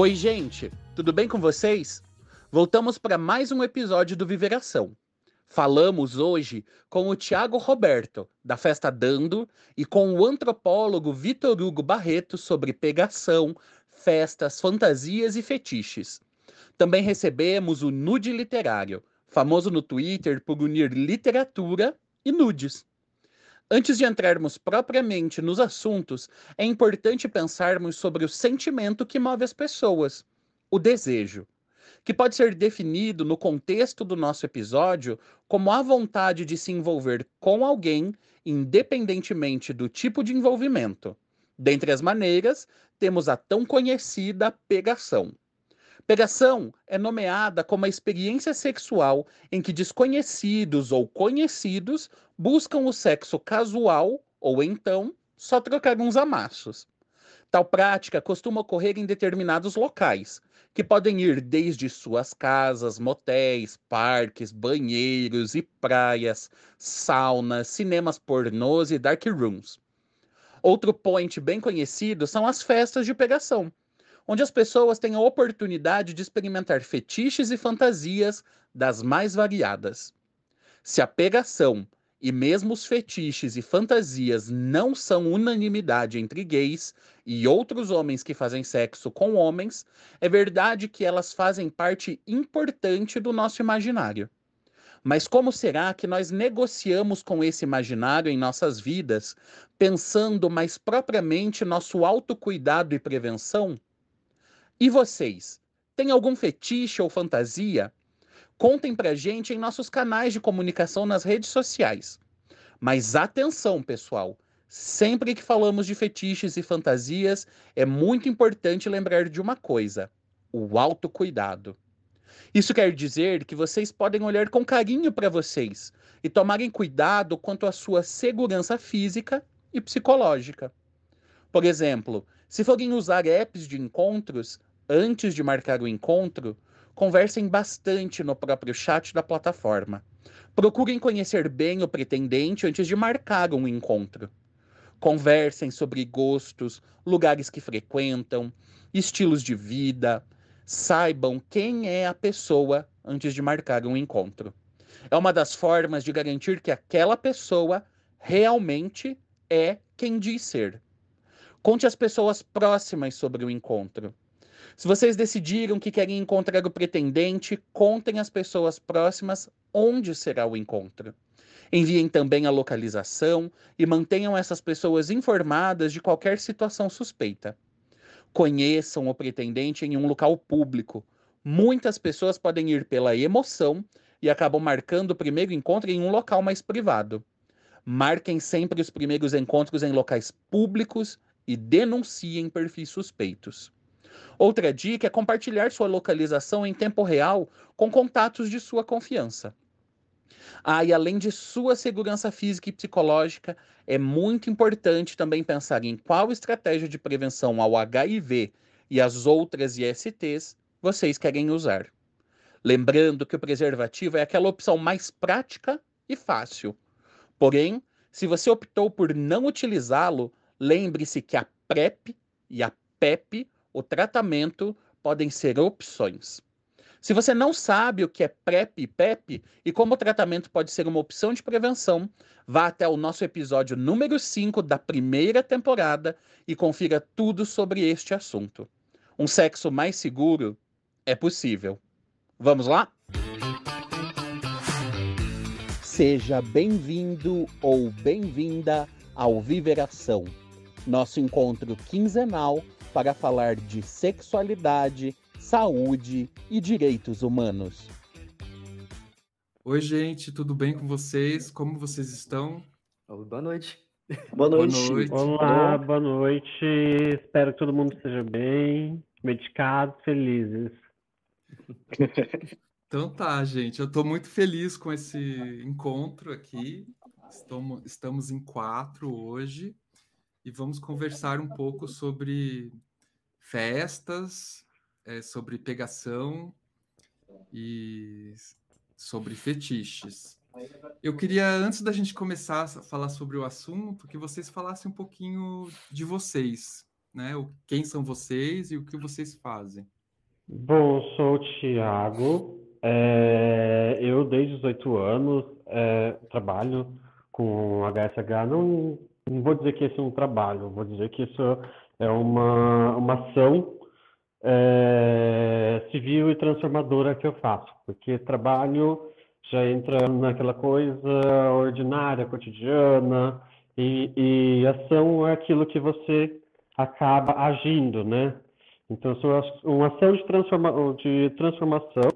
Oi, gente, tudo bem com vocês? Voltamos para mais um episódio do Viveração. Falamos hoje com o Tiago Roberto, da Festa Dando, e com o antropólogo Vitor Hugo Barreto sobre pegação, festas, fantasias e fetiches. Também recebemos o Nude Literário, famoso no Twitter por unir literatura e nudes. Antes de entrarmos propriamente nos assuntos, é importante pensarmos sobre o sentimento que move as pessoas, o desejo, que pode ser definido no contexto do nosso episódio como a vontade de se envolver com alguém, independentemente do tipo de envolvimento. Dentre as maneiras, temos a tão conhecida pegação. Pegação é nomeada como a experiência sexual em que desconhecidos ou conhecidos buscam o sexo casual ou então só trocar uns amassos. Tal prática costuma ocorrer em determinados locais, que podem ir desde suas casas, motéis, parques, banheiros e praias, saunas, cinemas pornôs e dark rooms. Outro point bem conhecido são as festas de pegação, onde as pessoas têm a oportunidade de experimentar fetiches e fantasias das mais variadas. Se a pegação e mesmo os fetiches e fantasias não são unanimidade entre gays e outros homens que fazem sexo com homens, é verdade que elas fazem parte importante do nosso imaginário. Mas como será que nós negociamos com esse imaginário em nossas vidas, pensando mais propriamente nosso autocuidado e prevenção? E vocês? Têm algum fetiche ou fantasia? Contem pra gente em nossos canais de comunicação nas redes sociais. Mas atenção, pessoal! Sempre que falamos de fetiches e fantasias, é muito importante lembrar de uma coisa: o autocuidado. Isso quer dizer que vocês podem olhar com carinho para vocês e tomarem cuidado quanto à sua segurança física e psicológica. Por exemplo, se forem usar apps de encontros, antes de marcar o encontro, conversem bastante no próprio chat da plataforma. Procurem conhecer bem o pretendente antes de marcar um encontro. Conversem sobre gostos, lugares que frequentam, estilos de vida. Saibam quem é a pessoa antes de marcar um encontro. É uma das formas de garantir que aquela pessoa realmente é quem diz ser. Conte às pessoas próximas sobre o encontro. Se vocês decidiram que querem encontrar o pretendente, contem às pessoas próximas onde será o encontro. Enviem também a localização e mantenham essas pessoas informadas de qualquer situação suspeita. Conheçam o pretendente em um local público. Muitas pessoas podem ir pela emoção e acabam marcando o primeiro encontro em um local mais privado. Marquem sempre os primeiros encontros em locais públicos e denunciem perfis suspeitos. Outra dica é compartilhar sua localização em tempo real com contatos de sua confiança. Ah, e além de sua segurança física e psicológica, é muito importante também pensar em qual estratégia de prevenção ao HIV e às outras ISTs vocês querem usar. Lembrando que o preservativo é aquela opção mais prática e fácil. Porém, se você optou por não utilizá-lo, lembre-se que a PrEP e a PEP o tratamento podem ser opções. Se você não sabe o que é PrEP e PEP e como o tratamento pode ser uma opção de prevenção, vá até o nosso episódio número 5 da primeira temporada e confira tudo sobre este assunto. Um sexo mais seguro é possível. Vamos lá? Seja bem-vindo ou bem-vinda ao Viveração, nosso encontro quinzenal para falar de sexualidade, saúde e direitos humanos. Oi, gente, tudo bem com vocês? Como vocês estão? Boa noite. Boa noite. Boa noite. Olá, boa noite. Espero que todo mundo esteja bem, medicados, felizes. Então tá, gente. Eu estou muito feliz com esse encontro aqui. Estamos, estamos em quatro hoje e vamos conversar um pouco sobre festas, é, sobre pegação e sobre fetiches. Eu queria, antes da gente começar a falar sobre o assunto, que vocês falassem um pouquinho de vocês. né? Quem são vocês e o que vocês fazem? Bom, sou o Thiago. É, eu, desde 18 anos, é, trabalho com HSH. Não, não vou dizer que esse é um trabalho, vou dizer que isso é uma, uma ação é, civil e transformadora que eu faço, porque trabalho já entra naquela coisa ordinária, cotidiana, e, e ação é aquilo que você acaba agindo, né? Então, uma ação de, transforma, de transformação,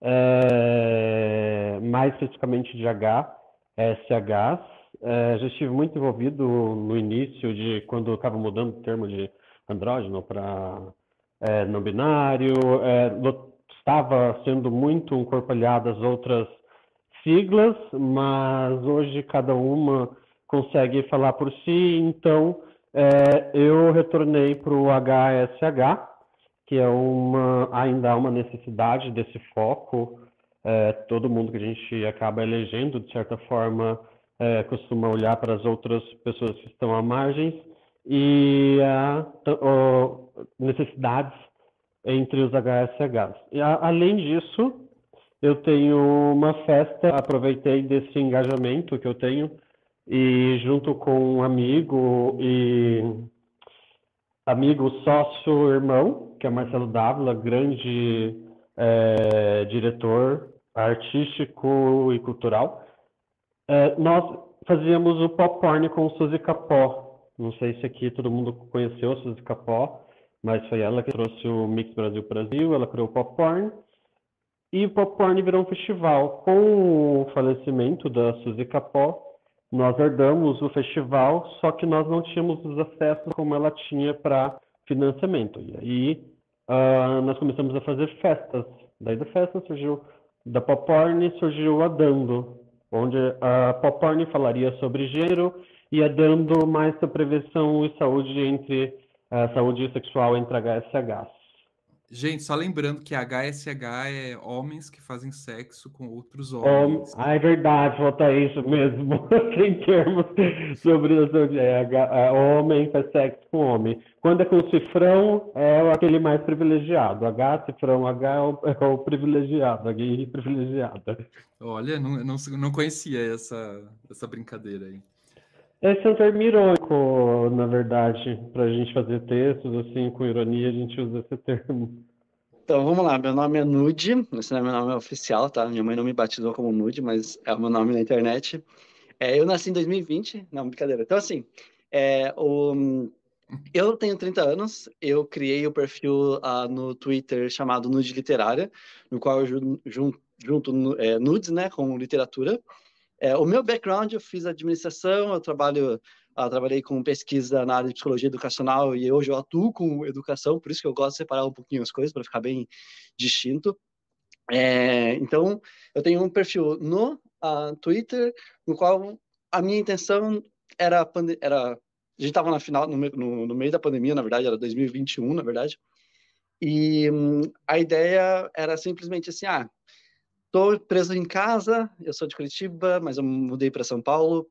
é, mais especificamente de H, SH, é, já estive muito envolvido no início de quando estava mudando o termo de andrógeno para é, não binário, estava sendo muito incorporado às outras siglas, mas hoje cada uma consegue falar por si, então é, eu retornei para o HSH, que é uma, ainda há uma necessidade desse foco. É, todo mundo que a gente acaba elegendo, de certa forma, é, costuma olhar para as outras pessoas que estão à margem e há necessidades entre os HSHs. E, a, além disso, eu tenho uma festa, aproveitei desse engajamento que eu tenho e junto com um amigo e amigo sócio irmão, que é Marcelo Dávila, grande é, diretor artístico e cultural, é, nós fazíamos o pop porn com Suzy Capó. Não sei se aqui todo mundo conheceu a Suzy Capó, mas foi ela que trouxe o Mix Brasil Brasil, ela criou o pop porn e o Popcorn virou um festival. Com o falecimento da Suzy Capó, nós herdamos o festival, só que nós não tínhamos os acessos como ela tinha para financiamento. E aí uh, nós começamos a fazer festas. Daí da festa surgiu, da Popcorn surgiu a Dando, onde a Popcorn falaria sobre gênero e a Dando mais sobre prevenção e saúde entre uh, saúde sexual entre HSHs. Gente, só lembrando que HSH é homens que fazem sexo com outros homens. ah, é verdade, falta isso mesmo. Tem termos sobre é, é, homem faz sexo com homem. Quando é com cifrão, é aquele mais privilegiado. H, cifrão H é o, é o privilegiado, a gay privilegiada. Olha, não, não, não conhecia essa, essa brincadeira aí. Esse é um termo irônico, na verdade, para a gente fazer textos assim com ironia, a gente usa esse termo. Então vamos lá, meu nome é Nude, esse não é meu nome oficial, tá? Minha mãe não me batizou como Nude, mas é o meu nome na internet. É, eu nasci em 2020, não, brincadeira. Então, assim, é, o, eu tenho 30 anos, eu criei o perfil uh, no Twitter chamado Nude Literária, no qual eu junto, junto é, nudes, né, com literatura. É, o meu background, eu fiz administração, eu trabalho, uh, trabalhei com pesquisa na área de psicologia educacional e hoje eu atuo com educação, por isso que eu gosto de separar um pouquinho as coisas para ficar bem distinto. É, então, eu tenho um perfil no uh, Twitter, no qual a minha intenção era, era a gente estava na final, no, no, no, meio da pandemia, na verdade, era 2021, na verdade, e hum, a ideia era simplesmente assim, ah, Estou preso em casa, eu sou de Curitiba, mas eu mudei para São Paulo.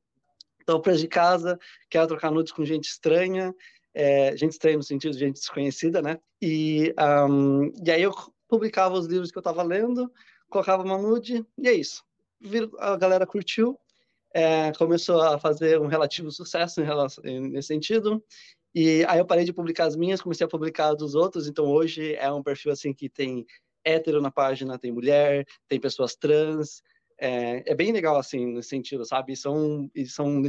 Estou preso de casa, quero trocar nudes com gente estranha, é, gente estranha no sentido de gente desconhecida, né? E, um, e aí eu publicava os livros que eu estava lendo, colocava uma nude, e é isso. A galera curtiu, é, começou a fazer um relativo sucesso relação, nesse sentido. E aí eu parei de publicar as minhas, comecei a publicar dos outros. Então hoje é um perfil assim que tem hétero na página, tem mulher, tem pessoas trans. É, é bem legal, assim, nesse sentido, sabe? E são, e são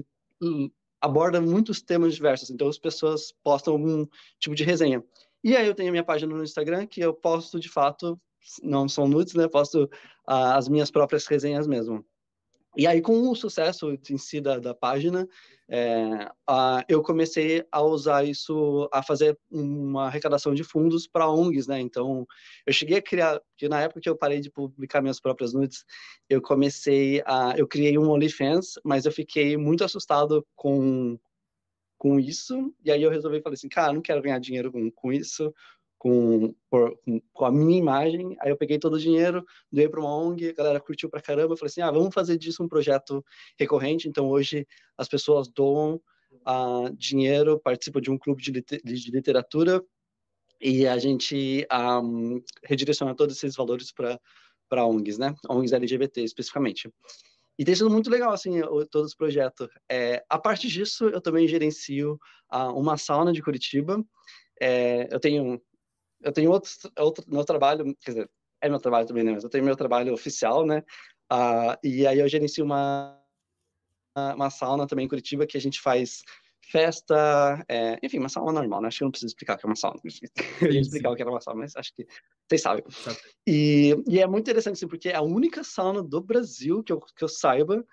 aborda muitos temas diversos, então as pessoas postam algum tipo de resenha. E aí eu tenho a minha página no Instagram, que eu posto, de fato, não são nudes, né? Posto uh, as minhas próprias resenhas mesmo. E aí, com o sucesso em si da, da página, é, a, eu comecei a usar isso, a fazer uma arrecadação de fundos para ONGs, né? Então, eu cheguei a criar, que na época que eu parei de publicar minhas próprias nudes, eu comecei a, eu criei um OnlyFans, mas eu fiquei muito assustado com com isso, e aí eu resolvi falei assim, cara, não quero ganhar dinheiro com, com isso, com, por, com a minha imagem. Aí eu peguei todo o dinheiro, doei para uma ONG, a galera curtiu pra caramba. Eu falei assim: ah, vamos fazer disso um projeto recorrente. Então hoje as pessoas doam uh, dinheiro, participo de um clube de, de literatura e a gente um, redireciona todos esses valores para ONGs, né? ONGs LGBT especificamente. E tem sido muito legal, assim, todo esse projeto. É, a parte disso, eu também gerencio uh, uma sauna de Curitiba. É, eu tenho eu tenho outro, outro meu trabalho, quer dizer, é meu trabalho também, né? Mas eu tenho meu trabalho oficial, né? Uh, e aí eu gerencio uma, uma sauna também em Curitiba que a gente faz festa, é, enfim, uma sauna normal, né? Acho que eu não preciso explicar o que é uma sauna. Eu ia explicar o que era uma sauna, mas acho que vocês sabem. E, e é muito interessante, assim, porque é a única sauna do Brasil que eu, que eu saiba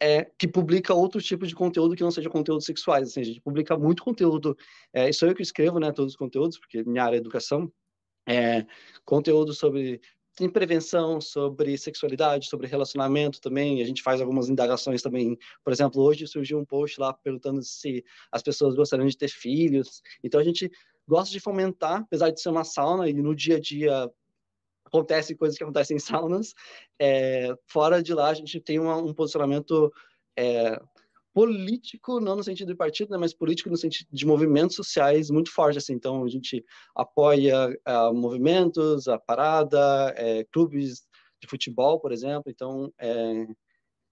é, que publica outro tipo de conteúdo que não seja conteúdo sexuais. Assim, a gente publica muito conteúdo. É, isso eu que escrevo, né? Todos os conteúdos, porque minha área é educação. É, conteúdo sobre em prevenção sobre sexualidade, sobre relacionamento também. A gente faz algumas indagações também. Por exemplo, hoje surgiu um post lá perguntando se as pessoas gostariam de ter filhos. Então a gente gosta de fomentar, apesar de ser uma sauna e no dia a dia acontecem coisas que acontecem em saunas. É, fora de lá a gente tem uma, um posicionamento é, político, não no sentido de partido, né, mas político no sentido de movimentos sociais muito forte, assim. Então, a gente apoia uh, movimentos, a parada, é, clubes de futebol, por exemplo. Então, é,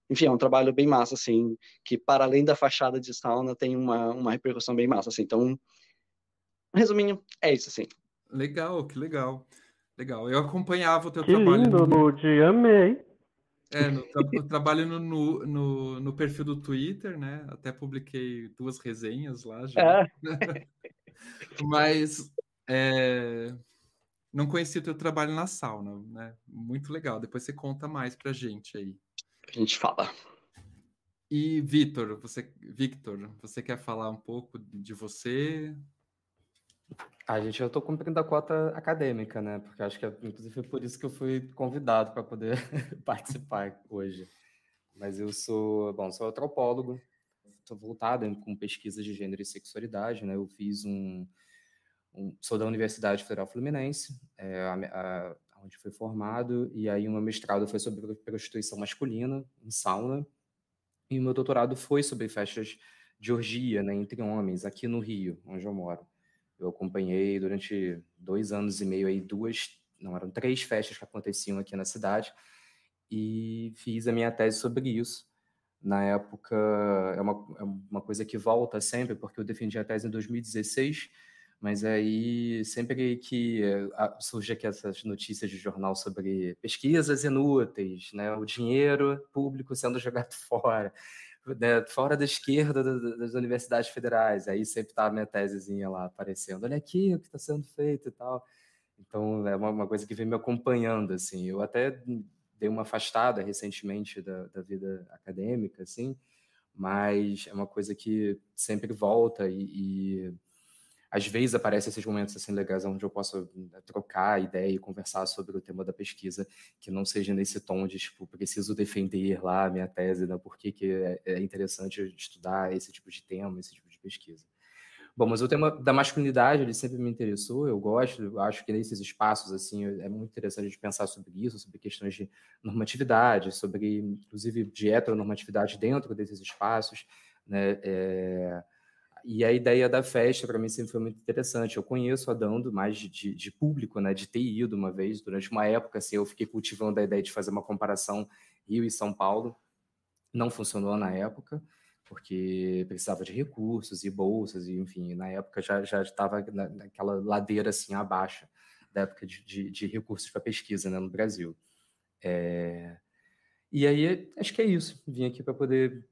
enfim, é um trabalho bem massa, assim, que para além da fachada de sauna tem uma, uma repercussão bem massa, assim. Então, resuminho, é isso, assim. Legal, que legal. Legal. Eu acompanhava o teu que trabalho. Lindo, no... Lud, amei. É, no, eu trabalho no, no, no, no, perfil do Twitter, né? Até publiquei duas resenhas lá já. É. Mas é, não conheci o teu trabalho na sauna, né? Muito legal. Depois você conta mais pra gente aí. A gente fala. E Vitor, você, Victor, você quer falar um pouco de você? A gente, eu estou cumprindo a cota acadêmica, né? Porque acho que, inclusive, foi por isso que eu fui convidado para poder participar hoje. Mas eu sou, bom, sou antropólogo, estou voltado com pesquisas de gênero e sexualidade, né? Eu fiz um, um sou da Universidade Federal Fluminense, é, a, a, onde fui formado, e aí o meu mestrado foi sobre prostituição masculina em sauna, e o meu doutorado foi sobre festas de orgia, né, entre homens, aqui no Rio, onde eu moro. Eu acompanhei durante dois anos e meio aí duas, não eram três festas que aconteciam aqui na cidade e fiz a minha tese sobre isso. Na época, é uma, é uma coisa que volta sempre, porque eu defendi a tese em 2016, mas aí sempre que surge aqui essas notícias de jornal sobre pesquisas inúteis, né, o dinheiro público sendo jogado fora, né, fora da esquerda das universidades federais. Aí sempre tá a minha tesezinha lá aparecendo. Olha aqui o que está sendo feito e tal. Então é uma, uma, coisa que vem me acompanhando, assim. Eu até dei uma afastada recentemente da, da vida acadêmica, assim, mas é uma coisa que sempre volta e, e às vezes aparecem esses momentos assim legais onde eu posso né, trocar ideia e conversar sobre o tema da pesquisa, que não seja nesse tom de tipo preciso defender lá a minha tese, né? Por que, que é, é interessante estudar esse tipo de tema, esse tipo de pesquisa. Bom, mas o tema da masculinidade ele sempre me interessou, eu gosto, eu acho que nesses espaços assim é muito interessante a gente pensar sobre isso, sobre questões de normatividade, sobre inclusive de heteronormatividade dentro desses espaços, né? É e a ideia da festa, para mim, sempre foi muito interessante. Eu conheço a Dando mais de, de, público, né, de ter ido uma vez. Durante uma época, assim, eu fiquei cultivando a ideia de fazer uma comparação Rio e São Paulo. Não funcionou na época, porque precisava de recursos e bolsas, e enfim, na época já, estava naquela ladeira assim abaixo da época de, de, de recursos para pesquisa né, no Brasil. É... E aí, acho que é isso. Vim aqui para poder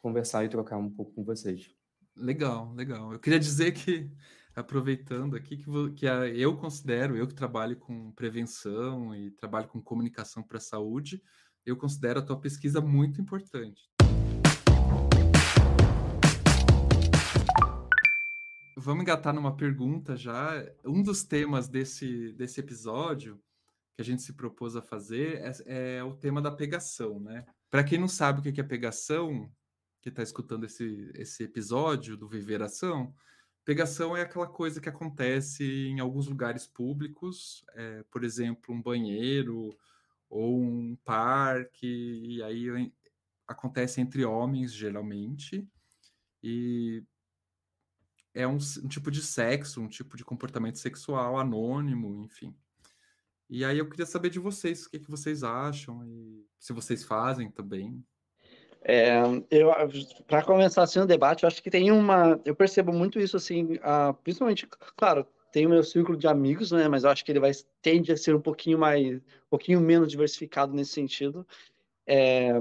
conversar e trocar um pouco com vocês. Legal, legal. Eu queria dizer que, aproveitando aqui, que, que a, eu considero, eu que trabalho com prevenção e trabalho com comunicação para a saúde, eu considero a tua pesquisa muito importante. Vamos engatar numa pergunta já. Um dos temas desse, desse episódio que a gente se propôs a fazer é, é o tema da pegação, né? Para quem não sabe o que é pegação, que está escutando esse, esse episódio do Viver Ação, pegação é aquela coisa que acontece em alguns lugares públicos, é, por exemplo, um banheiro ou um parque, e aí acontece entre homens, geralmente, E é um, um, tipo de sexo, um tipo de comportamento sexual anônimo, enfim. E aí eu queria saber de vocês, o que, que vocês acham e se vocês fazem também. É, eu, para começar assim o debate, eu acho que tem uma, eu percebo muito isso assim, uh, principalmente, claro, tem o meu círculo de amigos, né, mas eu acho que ele vai tende a ser um pouquinho mais, um pouquinho menos diversificado nesse sentido. É,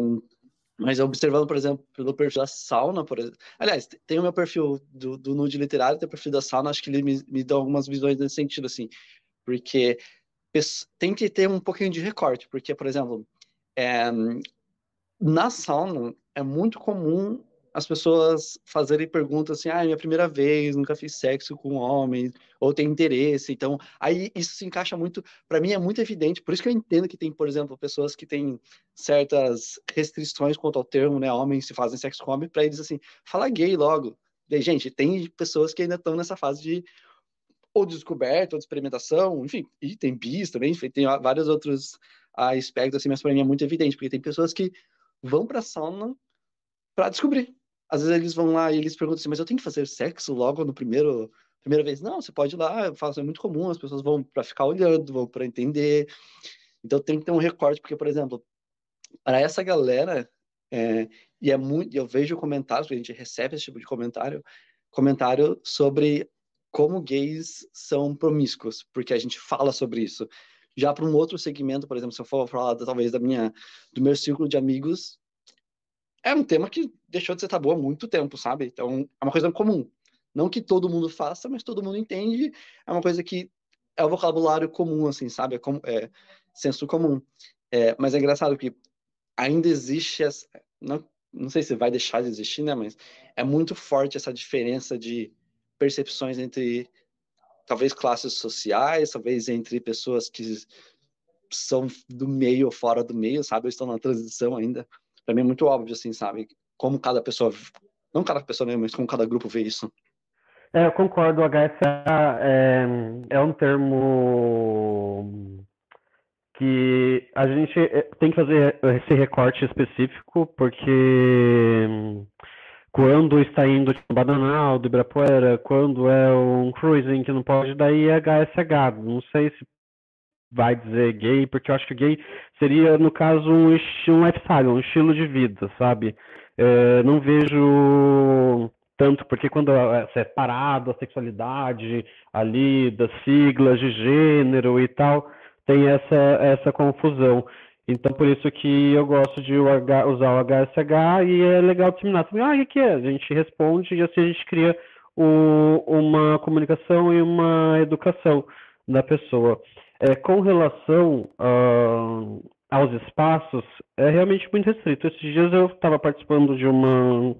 mas observando, por exemplo, pelo perfil da sauna, por exemplo. Aliás, tem o meu perfil do, do nude literário, tem o perfil da sauna, acho que ele me, me dá algumas visões nesse sentido, assim. Porque tem que ter um pouquinho de recorte, porque, por exemplo, é, na sauna é muito comum as pessoas fazerem perguntas assim, ah, é minha primeira vez, nunca fiz sexo com um homem, ou tem interesse. Então, aí isso se encaixa muito, para mim é muito evidente, por isso que eu entendo que tem, por exemplo, pessoas que têm certas restrições quanto ao termo, né, homens se fazem sexo com homem, para eles assim, fala gay logo. E, gente, tem pessoas que ainda estão nessa fase de ou de descoberta, ou de experimentação, enfim, e tem bis também, enfim, tem vários outros aspectos assim, mas para mim é muito evidente, porque tem pessoas que vão para a sauna para descobrir. Às vezes eles vão lá e eles perguntam assim, mas eu tenho que fazer sexo logo no primeiro primeira vez? Não, você pode ir lá, eu faço, é muito comum, as pessoas vão para ficar olhando, vão para entender. Então tem que ter um recorte, porque, por exemplo, para essa galera, é, e é muito, eu vejo comentários, a gente recebe esse tipo de comentário, comentário sobre como gays são promíscuos, porque a gente fala sobre isso. Já para um outro segmento, por exemplo, se eu for falar talvez da minha, do meu círculo de amigos, é um tema que deixou de ser tabu há muito tempo, sabe? Então, é uma coisa comum. Não que todo mundo faça, mas todo mundo entende. É uma coisa que é o vocabulário comum, assim, sabe? É, com, é senso comum. É, mas é engraçado que ainda existe essa, não, não sei se vai deixar de existir, né? Mas é muito forte essa diferença de percepções entre talvez classes sociais, talvez entre pessoas que são do meio ou fora do meio, sabe? Ou estão na transição ainda para mim é muito óbvio, assim, sabe? Como cada pessoa, não cada pessoa mesmo, mas como cada grupo vê isso. É, eu concordo, o HSA é, é um termo que a gente é, tem que fazer esse recorte específico, porque quando está indo tipo, Bananal, do Ibirapuera, quando é um cruising que não pode, daí é HSH. Não sei se vai dizer gay, porque eu acho que gay seria, no caso, um, um lifestyle, um estilo de vida, sabe? É, não vejo tanto, porque quando é separado a sexualidade ali das siglas de gênero e tal, tem essa, essa confusão. Então, por isso que eu gosto de usar o HSH e é legal disseminar. Ah, o que é? A gente responde e assim a gente cria o, uma comunicação e uma educação da pessoa. É, com relação uh, aos espaços, é realmente muito restrito. Esses dias eu estava participando de uma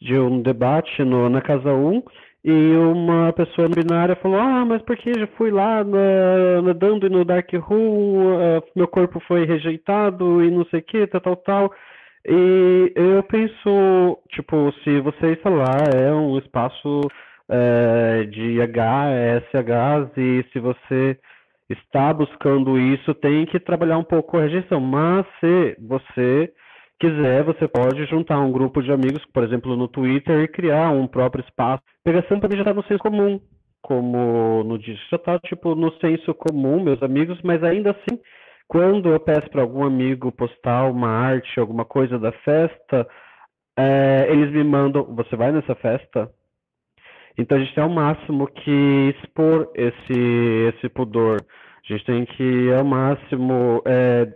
de um debate no, na Casa 1 e uma pessoa binária falou: Ah, mas porque já fui lá nadando no Dark Room, uh, meu corpo foi rejeitado e não sei o que, tal, tal, tal. E eu penso, tipo, se você está lá, é um espaço é, de HSHs e se você está buscando isso, tem que trabalhar um pouco a rejeição. Mas se você quiser, você pode juntar um grupo de amigos, por exemplo, no Twitter, e criar um próprio espaço. Pegação também já está no senso comum, como no digital, já está tipo, no senso comum, meus amigos, mas ainda assim, quando eu peço para algum amigo postar uma arte, alguma coisa da festa, é, eles me mandam, você vai nessa festa? Então a gente tem ao máximo que expor esse, esse pudor. A gente tem que, ao máximo, é,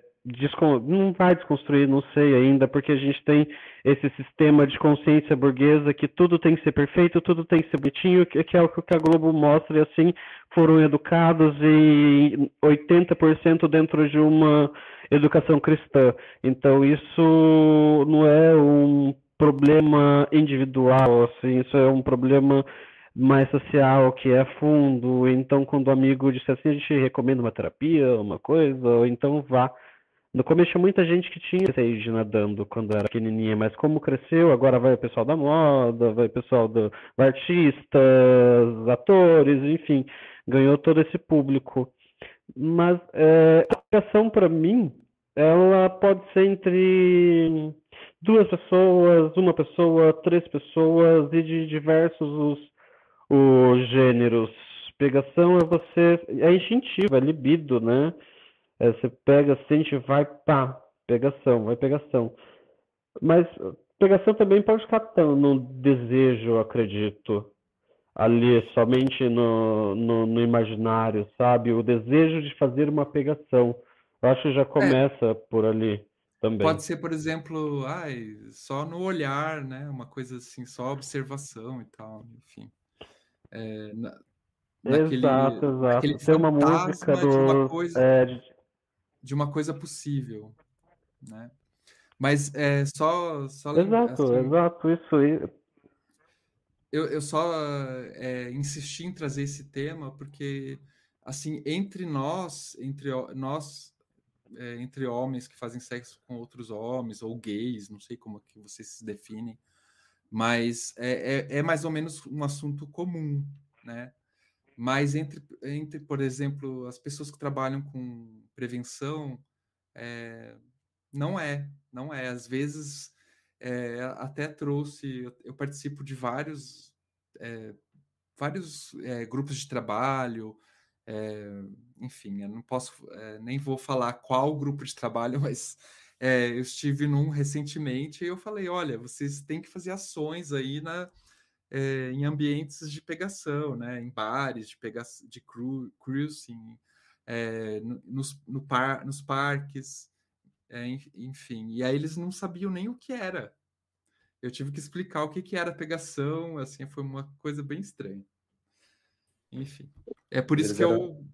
não vai desconstruir, não sei ainda, porque a gente tem esse sistema de consciência burguesa que tudo tem que ser perfeito, tudo tem que ser bonitinho, que, é o que a Globo mostra, e assim foram educados e 80% dentro de uma educação cristã. Então isso não é um problema individual, assim, isso é um problema mais social, que é fundo. Então, quando o amigo disse assim, a gente recomenda uma terapia, uma coisa, ou então vá. No começo tinha muita gente que tinha stage nadando quando era pequenininha, mas como cresceu, agora vai o pessoal da moda, vai o pessoal do artistas, atores, enfim, ganhou todo esse público. Mas é, a aplicação para mim, ela pode ser entre duas pessoas, uma pessoa, três pessoas e de diversos os, os gêneros. Pegação é você. É instintivo, é libido, né? É, você pega, sente, vai, pá, pegação, vai pegação. Mas pegação também pode ficar tão no desejo, acredito. Ali, somente no, no, no imaginário, sabe? O desejo de fazer uma pegação. Eu acho que já é. começa é. por ali também. Pode ser, por exemplo, ai, só no olhar, né? Uma coisa assim, só observação e tal, enfim. É, na, naquele, exato, exato. Tem uma música do... uma coisa, é, de... de... uma coisa possível, né? Mas é só, só exato, assim, exato, isso aí. Eu, eu só é, insisti em trazer esse tema porque assim entre nós, entre nós é, entre homens que fazem sexo com outros homens, ou gays, não sei como que vocês se definem, mas é, é, é mais ou menos um assunto comum, né? Mas entre, entre, por exemplo, as pessoas que trabalham com prevenção, é, não é, não é. Às vezes, é, até trouxe, eu, participo de vários, é, vários grupos de trabalho, enfim, eu não posso, nem vou falar qual grupo de trabalho, mas eu estive num recentemente e eu falei: olha, vocês têm que fazer ações aí na, em ambientes de pegação, né? Em bares de, pega, de cru, cruising, nos, no par, nos parques, enfim. E aí eles não sabiam nem o que era. Eu tive que explicar o que, que era pegação, assim, foi uma coisa bem estranha. Enfim. É por isso Eles que eram... eu.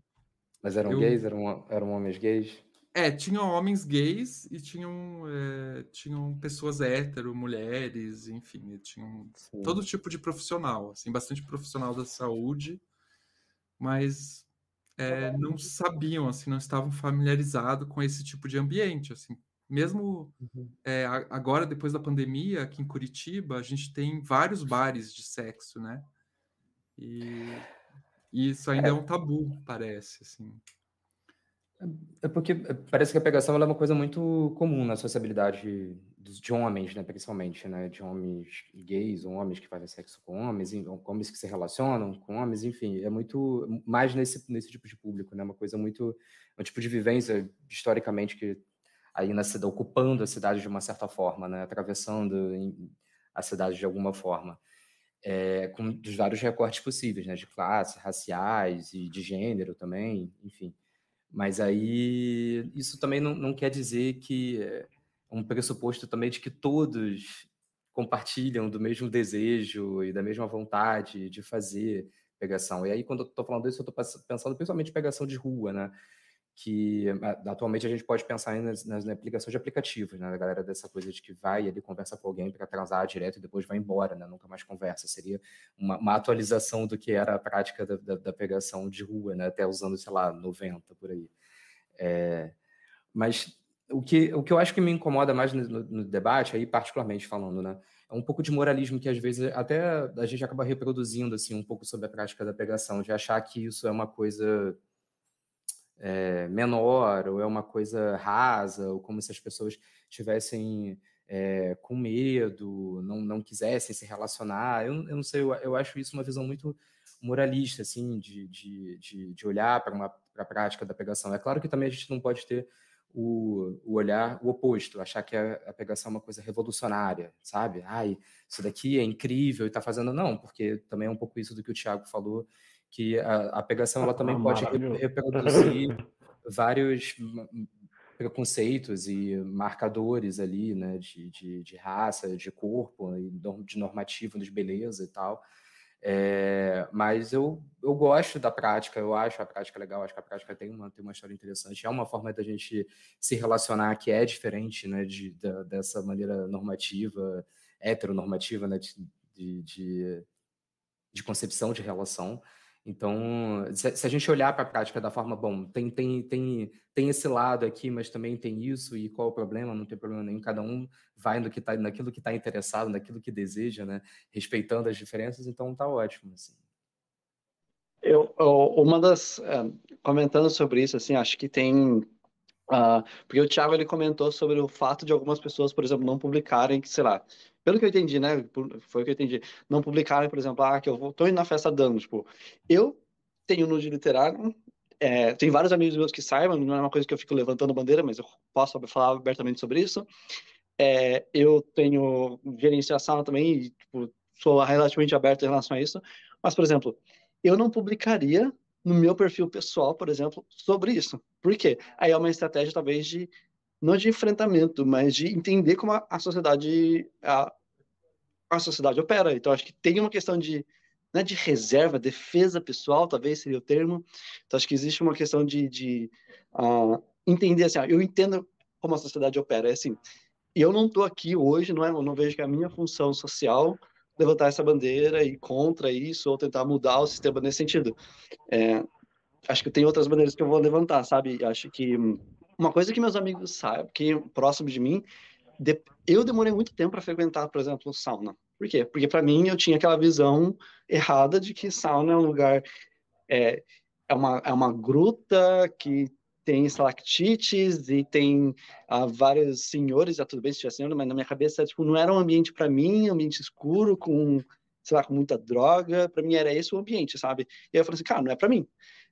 Mas eram eu... gays? Eram, eram homens gays? É, tinham homens gays e tinham, é, tinham pessoas hétero, mulheres, enfim, tinham Sim. todo tipo de profissional, assim, bastante profissional da saúde, mas é, não sabiam, assim, não estavam familiarizados com esse tipo de ambiente, assim. Mesmo uhum. é, agora, depois da pandemia, aqui em Curitiba, a gente tem vários bares de sexo, né? E e isso ainda é, é um tabu, parece, assim. É porque é, parece que a pegação é uma coisa muito comum na sociabilidade de homens, né, principalmente, né, de homens gays, homens que fazem sexo com homens, homens que se relacionam com homens, enfim, é muito mais nesse, nesse tipo de público, né, uma coisa muito, um tipo de vivência, historicamente, que aí na cidade, ocupando a cidade de uma certa forma, né, atravessando a cidade de alguma forma é, com dos vários recortes possíveis, né, de classes, raciais e de gênero também, enfim. Mas aí isso também não, não quer dizer que é um pressuposto também de que todos compartilham do mesmo desejo e da mesma vontade de fazer pegação. E aí, quando eu estou falando isso, eu estou pensando principalmente em pegação de rua, né? Que atualmente a gente pode pensar nas, nas, na aplicação de aplicativos, né? A galera dessa coisa de que vai ali conversa com alguém para transar direto e depois vai embora, né? Nunca mais conversa. Seria uma, uma atualização do que era a prática da, da, da, pegação de rua, né? Até os anos, sei lá, 90 por aí. É, mas o que, o que eu acho que me incomoda mais no, no, no debate, aí particularmente falando, né? É um pouco de moralismo que às vezes até a gente acaba reproduzindo assim um pouco sobre a prática da pegação, de achar que isso é uma coisa é, menor, ou é uma coisa rasa, ou como se as pessoas tivessem é, com medo, não, não quisessem se relacionar. Eu, eu não sei, eu, eu, acho isso uma visão muito moralista, assim, de, de, de, de olhar para a prática da pegação. É claro que também a gente não pode ter o, o olhar o oposto, achar que a, a, pegação é uma coisa revolucionária, sabe? Ai, isso daqui é incrível e está fazendo. Não, porque também é um pouco isso do que o Tiago falou, que a, a pegação ela também ah, pode reproduzir vários preconceitos e marcadores ali, né, de, de, de raça, de corpo, de normativo, de beleza e tal. É, mas eu, eu gosto da prática, eu acho a prática legal, acho que a prática tem uma, tem uma história interessante. É uma forma da gente se relacionar que é diferente né, de, da, dessa maneira normativa, heteronormativa, né, de, de, de concepção de relação. Então, se, a gente olhar para a prática da forma, bom, tem, tem, tem, tem esse lado aqui, mas também tem isso, e qual o problema? Não tem problema nenhum, cada um vai no que tá, naquilo que está interessado, naquilo que deseja, né? respeitando as diferenças, então tá ótimo. Assim. Eu, uma das. É, comentando sobre isso, assim, acho que tem Uh, porque o Thiago ele comentou sobre o fato de algumas pessoas, por exemplo, não publicarem, que, sei lá, pelo que eu entendi, né? Foi o que eu entendi. Não publicarem, por exemplo, ah, que eu tô indo na festa dando, tipo, eu tenho nude literário, é, tem vários amigos meus que saibam, não é uma coisa que eu fico levantando bandeira, mas eu posso falar abertamente sobre isso. É, eu tenho gerenciação também, e, tipo, sou relativamente aberto em relação a isso. Mas, por exemplo, eu não publicaria no meu perfil pessoal, por exemplo, sobre isso. Por quê? Aí é uma estratégia, talvez, de não de enfrentamento, mas de entender como a, a sociedade a, a sociedade opera. Então, acho que tem uma questão de né, de reserva, defesa pessoal, talvez seria o termo. Então, acho que existe uma questão de, de uh, entender assim, eu entendo como a sociedade opera. É assim, eu não estou aqui hoje, não é, eu não vejo que é a minha função social levantar essa bandeira e contra isso ou tentar mudar o sistema nesse sentido. É, acho que tem outras bandeiras que eu vou levantar, sabe? Acho que uma coisa que meus amigos sabem, que próximo de mim, de, eu demorei muito tempo para frequentar, por exemplo, sauna. Por quê? Porque para mim eu tinha aquela visão errada de que sauna é um lugar é, é uma, é uma gruta que tem estalactites e tem uh, vários senhores, já tudo bem se tiver senhor, mas na minha cabeça tipo, não era um ambiente para mim, ambiente escuro, com, sei lá, com muita droga, para mim era esse o ambiente, sabe? E eu falei assim, cara, não é para mim.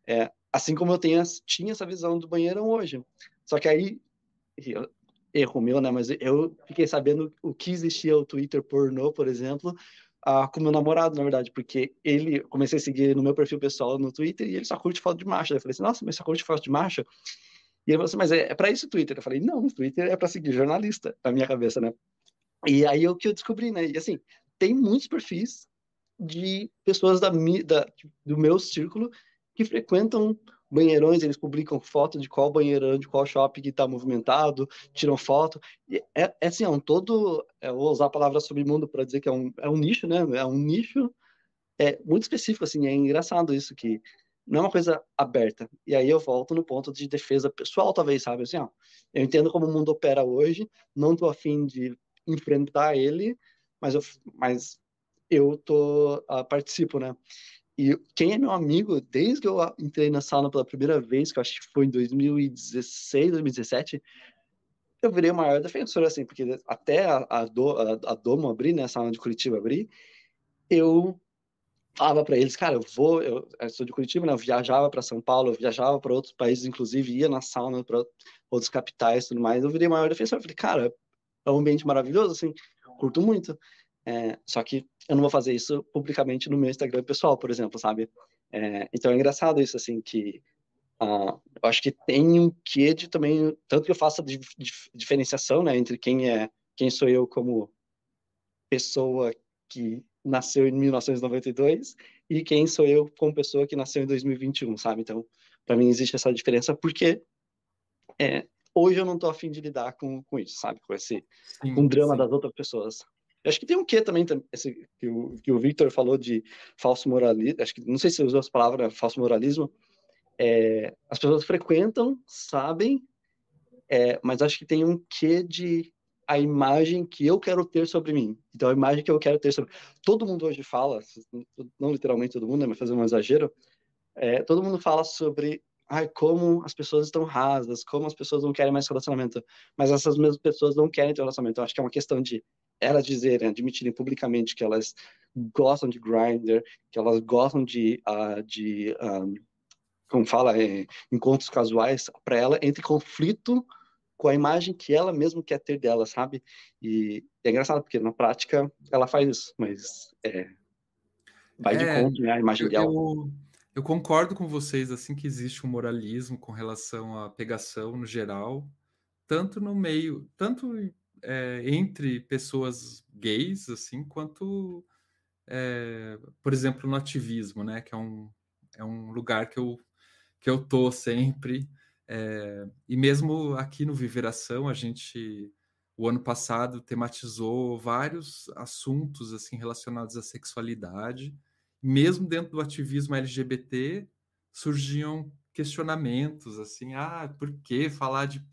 É, assim como eu tenho, tinha essa visão do banheiro hoje. Só que aí, erro meu, né? Mas eu fiquei sabendo o que existia o Twitter pornô, por exemplo, uh, com meu namorado, na verdade, porque ele comecei a seguir no meu perfil pessoal no Twitter e ele só curte foto de marcha. Eu falei assim, nossa, mas só curte foto de marcha? E ele falou assim, mas é, é para isso o Twitter? Eu falei, não, o Twitter é para seguir jornalista, na minha cabeça, né? E aí é o que eu descobri, né? E assim, tem muitos perfis de pessoas da, da, do meu círculo que frequentam banheirões, eles publicam foto de qual banheirão, de qual shopping que está movimentado, tiram foto. E é, é assim, é um todo, eu vou usar a palavra submundo para dizer que é um, é um nicho, né? É um nicho é muito específico, assim, é engraçado isso, que não é uma coisa aberta. E aí eu volto no ponto de defesa pessoal, talvez, sabe? Assim, ó, eu entendo como o mundo opera hoje, não tô afim de enfrentar ele, mas eu, mas eu tô, uh, participo, né? E quem é meu amigo, desde que eu entrei na sauna pela primeira vez, que eu acho que foi em 2016, 2017, eu virei o maior defensor, assim, porque até a, a, do, a, a Domo abrir, né, a sauna de Curitiba abrir, eu falava para eles, cara, eu vou, eu, eu, sou de Curitiba, né, eu viajava para São Paulo, eu viajava para outros países, inclusive ia na sauna para outros capitais e tudo mais, eu virei o maior defensor, eu falei, cara, é um ambiente maravilhoso, assim, curto muito. É, só que eu não vou fazer isso publicamente no meu Instagram pessoal, por exemplo, sabe? É, então é engraçado isso, assim, que uh, eu acho que tem um quê de também, tanto que eu faço a dif diferenciação, né, entre quem é, quem sou eu como pessoa que nasceu em 1992 e quem sou eu como pessoa que nasceu em 2021, sabe? Então, para mim existe essa diferença porque é, hoje eu não tô afim de lidar com, com isso, sabe? Com esse sim, com o drama sim. das outras pessoas. Acho que tem um quê também, esse, que o, que o Victor falou de falso moralismo, acho que, não sei se usou as palavras falso moralismo, é, as pessoas frequentam, sabem, é, mas acho que tem um quê de a imagem que eu quero ter sobre mim. Então, a imagem que eu quero ter sobre... Todo mundo hoje fala, não literalmente todo mundo, né, mas fazer um exagero, é, todo mundo fala sobre ai, como as pessoas estão rasas, como as pessoas não querem mais relacionamento, mas essas mesmas pessoas não querem ter relacionamento. Eu acho que é uma questão de elas dizerem, admitirem publicamente que elas gostam de grinder, que elas gostam de, uh, de um, como fala, é, encontros casuais, para ela entre conflito com a imagem que ela mesma quer ter dela, sabe? E é engraçado, porque na prática ela faz isso, mas é, vai é, de conta né, a imagem eu, dela. Eu, eu concordo com vocês, assim, que existe um moralismo com relação à pegação no geral, tanto no meio, tanto é, entre pessoas gays, assim, quanto, é, por exemplo, no ativismo, né? Que é um, é um lugar que eu, que eu tô sempre. É, e mesmo aqui no Viveração, a gente, o ano passado, tematizou vários assuntos, assim, relacionados à sexualidade. Mesmo dentro do ativismo LGBT, surgiam questionamentos, assim, ah, por que falar de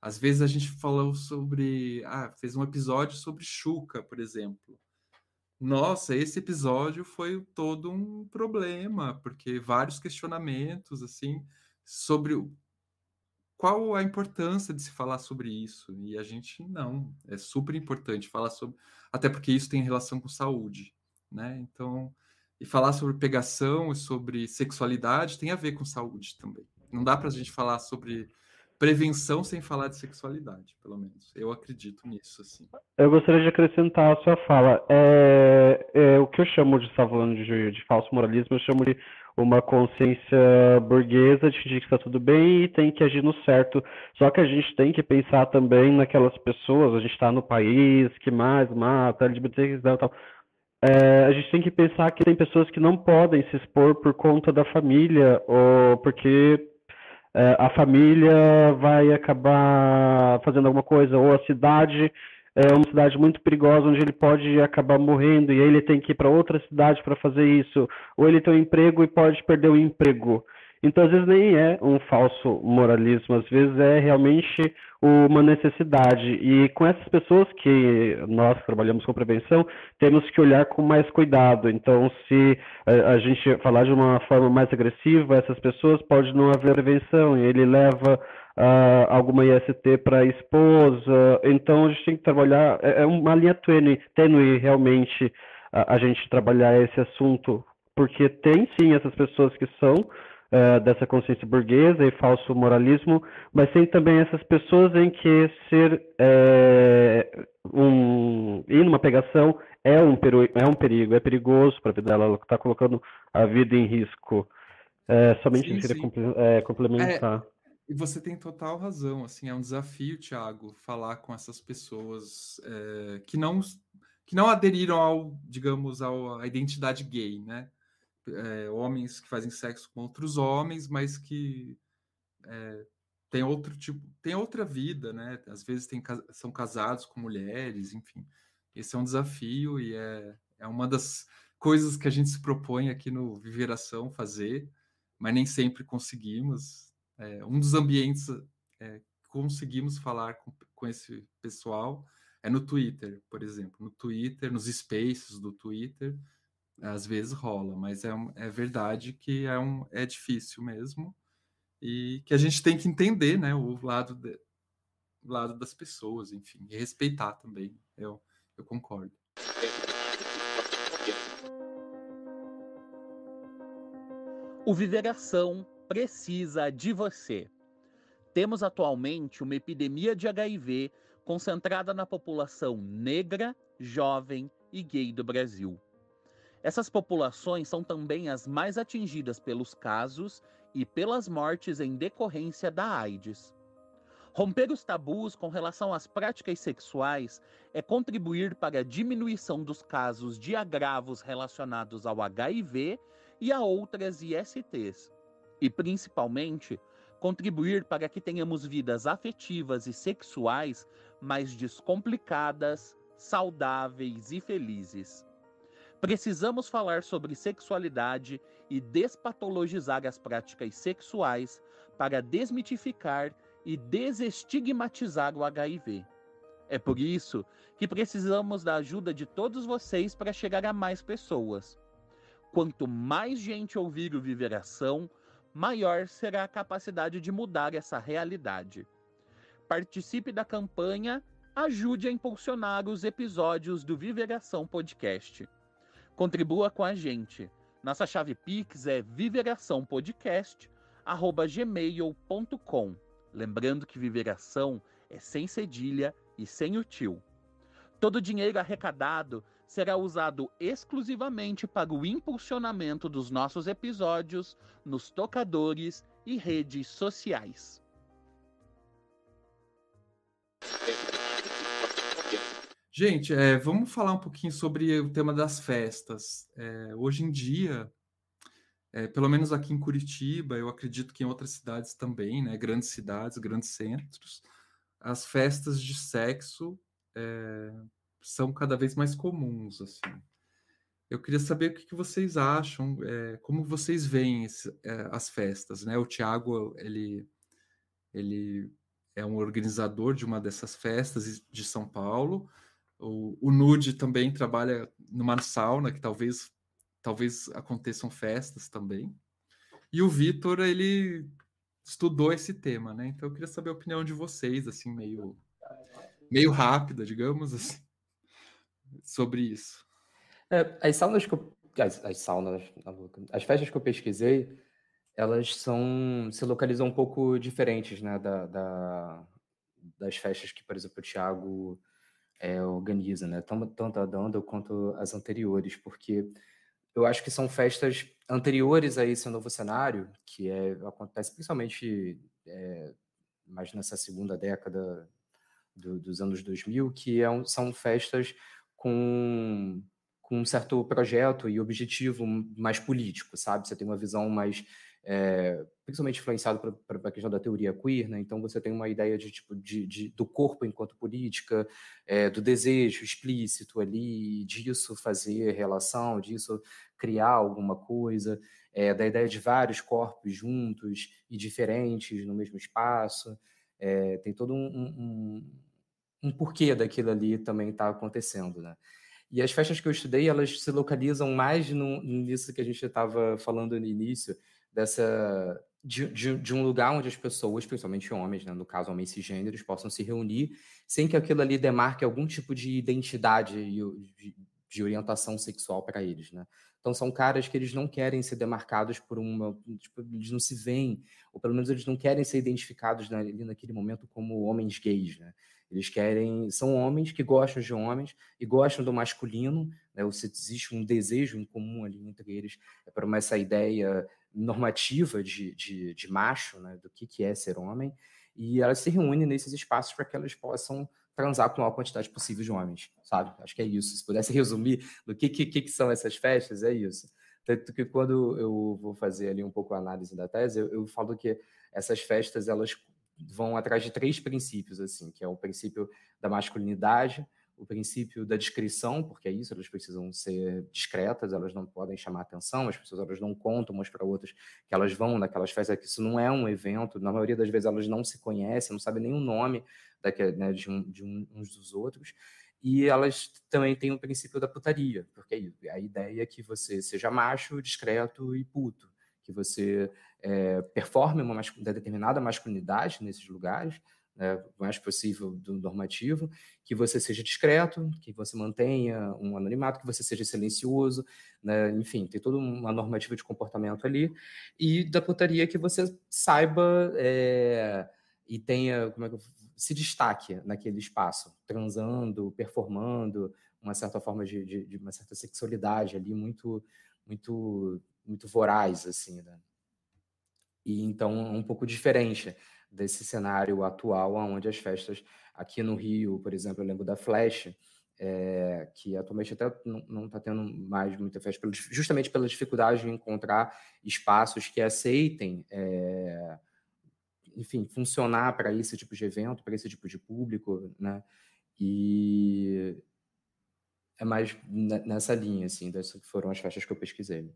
às vezes a gente falou sobre. Ah, fez um episódio sobre Chuca, por exemplo. Nossa, esse episódio foi todo um problema, porque vários questionamentos, assim, sobre qual a importância de se falar sobre isso? E a gente não, é super importante falar sobre, até porque isso tem relação com saúde, né? Então, e falar sobre pegação e sobre sexualidade tem a ver com saúde também. Não dá para a gente falar sobre prevenção sem falar de sexualidade, pelo menos. Eu acredito nisso, assim. Eu gostaria de acrescentar a sua fala. É, é o que eu chamo de, estava falando de, de falso moralismo, eu chamo de uma consciência burguesa de que está tudo bem e tem que agir no certo. Só que a gente tem que pensar também naquelas pessoas, a gente está no país que mais mata, LGBT e tal. É, a gente tem que pensar que tem pessoas que não podem se expor por conta da família ou porque a família vai acabar fazendo alguma coisa ou a cidade é uma cidade muito perigosa onde ele pode acabar morrendo e aí ele tem que ir para outra cidade para fazer isso, ou ele tem um emprego e pode perder o emprego. Então, às vezes, nem é um falso moralismo, às vezes é realmente uma necessidade. E com essas pessoas que nós trabalhamos com prevenção, temos que olhar com mais cuidado. Então, se a gente falar de uma forma mais agressiva, essas pessoas pode não haver prevenção e ele leva uh, alguma IST para a esposa. Então a gente tem que trabalhar, é, é uma linha tênue, tênue realmente a gente trabalhar esse assunto, porque tem sim essas pessoas que são uh, dessa consciência burguesa e falso moralismo, mas tem também essas pessoas em que ser é, um, ir numa pegação é um, é um perigo, é perigoso para a vida dela, ela está colocando a vida em risco. É, somente sim, queria sim. É, complementar. E você tem total razão, assim, é um desafio, Thiago, falar com essas pessoas é, que não que não aderiram ao, digamos, ao, à identidade gay, né? É, homens que fazem sexo com outros homens, mas que é, tem outro tipo, tem outra vida, né? Às vezes tem, são casados com mulheres, enfim. Esse é um desafio e é, é uma das coisas que a gente se propõe aqui no Viveração fazer, mas nem sempre conseguimos é, um dos ambientes é, que conseguimos falar com, com esse pessoal é no Twitter, por exemplo. No Twitter, nos spaces do Twitter, às vezes rola, mas é, é verdade que é, um, é difícil mesmo e que a gente tem que entender né, o lado, de, lado das pessoas, enfim, e respeitar também. Eu, eu concordo. O Viveração precisa de você. Temos atualmente uma epidemia de HIV concentrada na população negra, jovem e gay do Brasil. Essas populações são também as mais atingidas pelos casos e pelas mortes em decorrência da AIDS. Romper os tabus com relação às práticas sexuais é contribuir para a diminuição dos casos de agravos relacionados ao HIV e a outras ISTs e, principalmente, contribuir para que tenhamos vidas afetivas e sexuais mais descomplicadas, saudáveis e felizes. Precisamos falar sobre sexualidade e despatologizar as práticas sexuais para desmitificar e desestigmatizar o HIV. É por isso que precisamos da ajuda de todos vocês para chegar a mais pessoas. Quanto mais gente ouvir o Viveração, maior será a capacidade de mudar essa realidade. Participe da campanha, ajude a impulsionar os episódios do Viveração Podcast. Contribua com a gente. Nossa chave Pix é viveraçãopodcast@gmail.com. Lembrando que viveração é sem cedilha e sem o tio. Todo o dinheiro arrecadado será usado exclusivamente para o impulsionamento dos nossos episódios nos tocadores e redes sociais. Gente, é, vamos falar um pouquinho sobre o tema das festas. É, hoje em dia, é, pelo menos aqui em Curitiba, eu acredito que em outras cidades também, né, grandes cidades, grandes centros, as festas de sexo são cada vez mais comuns, assim. Eu queria saber o que, que vocês acham, como vocês veem esse, as festas, né? O Tiago, ele, ele é um organizador de uma dessas festas de São Paulo. O, o Nude também trabalha numa sauna que talvez, talvez aconteçam festas também. E o Vitor, ele estudou esse tema, né? Então eu queria saber a opinião de vocês, assim, meio, meio rápida, digamos assim, sobre isso. É, as saunas que eu, as, as saunas, as festas que eu pesquisei, elas são se localizam um pouco diferentes, né, da, da das festas que, por exemplo, o Thiago é, organiza, né, tanto a Danda quanto as anteriores, porque eu acho que são festas anteriores a esse novo cenário, que é, acontece principalmente é, mais nessa segunda década do, dos anos 2000, que é um, são festas com, com um certo projeto e objetivo mais político, sabe? Você tem uma visão mais é, principalmente influenciado pela questão da teoria queer, né? Então você tem uma ideia de tipo de, de do corpo enquanto política, é, do desejo explícito ali, disso fazer relação, disso criar alguma coisa, é, da ideia de vários corpos juntos e diferentes no mesmo espaço. tem todo um, um, um porquê daquilo ali também está acontecendo, né? E as festas que eu estudei, elas se localizam mais no, nisso que a gente estava falando no início, dessa de, de, de, um lugar onde as pessoas, principalmente homens, né, no caso homens cisgêneros, possam se reunir sem que aquilo ali demarque algum tipo de identidade de, de orientação sexual para eles, né? Então são caras que eles não querem ser demarcados por uma, tipo, eles não se veem, ou pelo menos eles não querem ser identificados ali naquele momento como homens gays, né? Eles querem, são homens que gostam de homens e gostam do masculino, né? Ou se existe um desejo em comum ali entre eles, é para essa ideia normativa de, de, de macho, né, do que, que é ser homem, e elas se reúnem nesses espaços para que elas possam transar com a maior quantidade possível de homens, sabe? Acho que é isso. Se pudesse resumir do que, que, que são essas festas, é isso. Tanto que quando eu vou fazer ali um pouco a análise da tese, eu, eu falo que essas festas, elas vão atrás de três princípios, assim, que é o princípio da masculinidade, o princípio da discrição, porque é isso, elas precisam ser discretas, elas não podem chamar atenção, as pessoas elas não contam umas para outras que elas vão naquelas festas, que isso não é um evento, na maioria das vezes elas não se conhecem, não sabem nem o nome daquele, né, de, um, de um, uns dos outros, e elas também têm o princípio da putaria, porque é a ideia é que você seja macho, discreto e puto, que você é, performe uma determinada masculinidade nesses lugares, né, mais possível do normativo, que você seja discreto, que você mantenha um anonimato, que você seja silencioso, né, enfim, tem toda uma normativa de comportamento ali, e da putaria que você saiba é, e tenha, como é que se destaque naquele espaço, transando, performando, uma certa forma de, de, de uma certa sexualidade ali muito, muito, muito voraz, assim, né? E então é um pouco diferente desse cenário atual, onde as festas aqui no Rio, por exemplo, eu lembro da Flash, é, que atualmente até não está tendo mais muita festa, justamente pela dificuldade de encontrar espaços que aceitem, é, enfim, funcionar para esse tipo de evento, para esse tipo de público, né? E é mais nessa linha, assim, dessas foram as festas que eu pesquisei.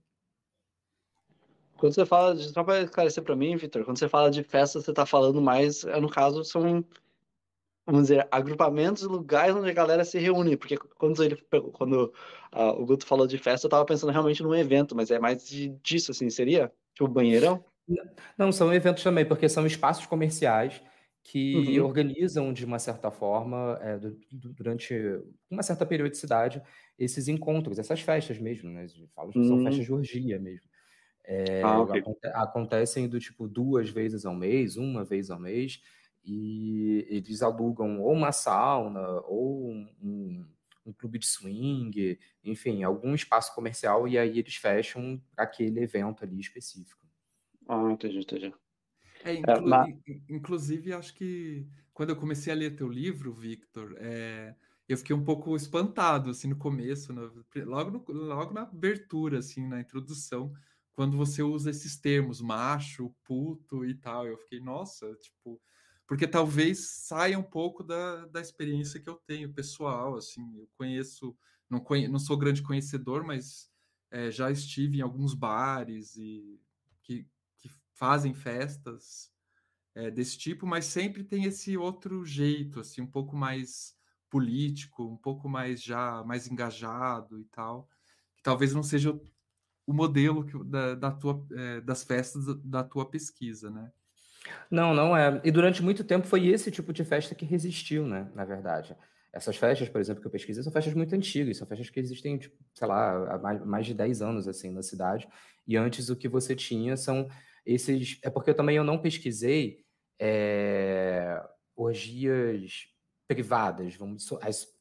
Quando você fala, de, só para esclarecer para mim, Vitor, quando você fala de festa, você está falando mais, no caso, são, vamos dizer, agrupamentos, lugares onde a galera se reúne, porque quando, ele, quando uh, o Guto falou de festa, eu estava pensando realmente num evento, mas é mais de, disso, assim, seria? Tipo, banheirão? Não, são eventos também, porque são espaços comerciais que uhum. organizam, de uma certa forma, é, durante uma certa periodicidade, esses encontros, essas festas mesmo, né? Que são uhum. festas de orgia mesmo. É, ah, okay. acontecem do tipo duas vezes ao mês, uma vez ao mês, e eles alugam ou uma sauna ou um, um clube de swing, enfim, algum espaço comercial, e aí eles fecham aquele evento ali específico. Ah, entendi, entendi. É, é inclu mas... Inclusive, acho que quando eu comecei a ler teu livro, Victor, é, eu fiquei um pouco espantado, assim, no começo, no, logo, no, logo na abertura, assim, na introdução, quando você usa esses termos, macho, puto e tal. Eu fiquei, nossa, tipo, porque talvez saia um pouco da, da experiência que eu tenho pessoal, assim, eu conheço, não, conhe, não sou grande conhecedor, mas é, já estive em alguns bares e que, que fazem festas é, desse tipo, mas sempre tem esse outro jeito, assim, um pouco mais político, um pouco mais já mais engajado e tal, que talvez não seja o modelo que, da, da tua, é, das festas da tua pesquisa, né? Não, não é. E durante muito tempo foi esse tipo de festa que resistiu, né? Na verdade. Essas festas, por exemplo, que eu pesquisei, são festas muito antigas, são festas que existem, tipo, sei lá, há mais, mais de 10 anos, assim, na cidade. E antes o que você tinha são esses... É porque eu também eu não pesquisei é... orgias privadas, vamos,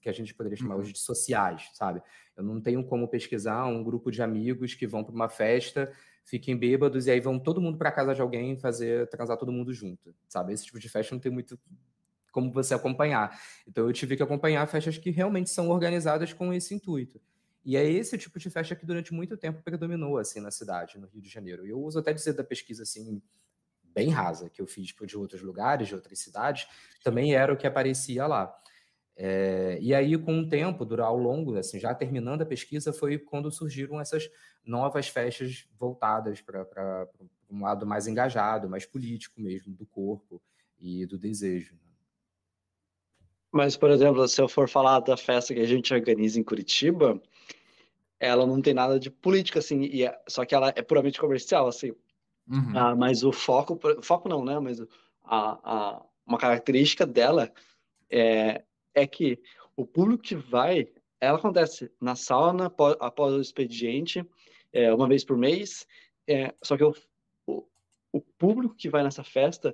que a gente poderia chamar uhum. hoje de sociais, sabe? Eu não tenho como pesquisar um grupo de amigos que vão para uma festa, fiquem bêbados e aí vão todo mundo para casa de alguém fazer transar todo mundo junto, sabe? Esse tipo de festa não tem muito como você acompanhar. Então eu tive que acompanhar festas que realmente são organizadas com esse intuito. E é esse tipo de festa que durante muito tempo predominou assim na cidade, no Rio de Janeiro. E eu uso até dizer da pesquisa assim bem rasa que eu fiz de outros lugares, de outras cidades, também era o que aparecia lá. É, e aí, com o tempo, durar ao longo, assim, já terminando a pesquisa, foi quando surgiram essas novas festas voltadas para um lado mais engajado, mais político mesmo, do corpo e do desejo. Né? Mas, por exemplo, se eu for falar da festa que a gente organiza em Curitiba, ela não tem nada de política, assim, e é, só que ela é puramente comercial, assim. Uhum. Ah, mas o foco, foco não, né? Mas a, a, uma característica dela é, é que o público que vai, ela acontece na sauna após, após o expediente, é, uma vez por mês, é, só que o, o, público que vai nessa festa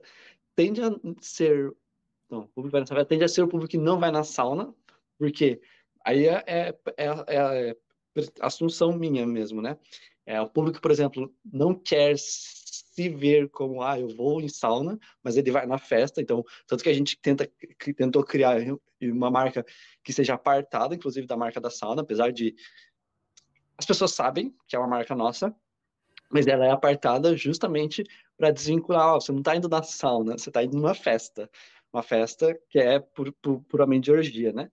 tende a ser não, o público vai nessa festa tende a ser o público que não vai na sauna, porque aí é, é, é, é assunção minha mesmo, né? É, o público, por exemplo, não quer se ver como, ah, eu vou em sauna, mas ele vai na festa, então, tanto que a gente tenta, tentou criar uma marca que seja apartada, inclusive da marca da sauna, apesar de as pessoas sabem que é uma marca nossa, mas ela é apartada justamente para desvincular, ó, você não está indo na sauna, você está indo numa festa uma festa que é pur, pur, puramente de orgia, né?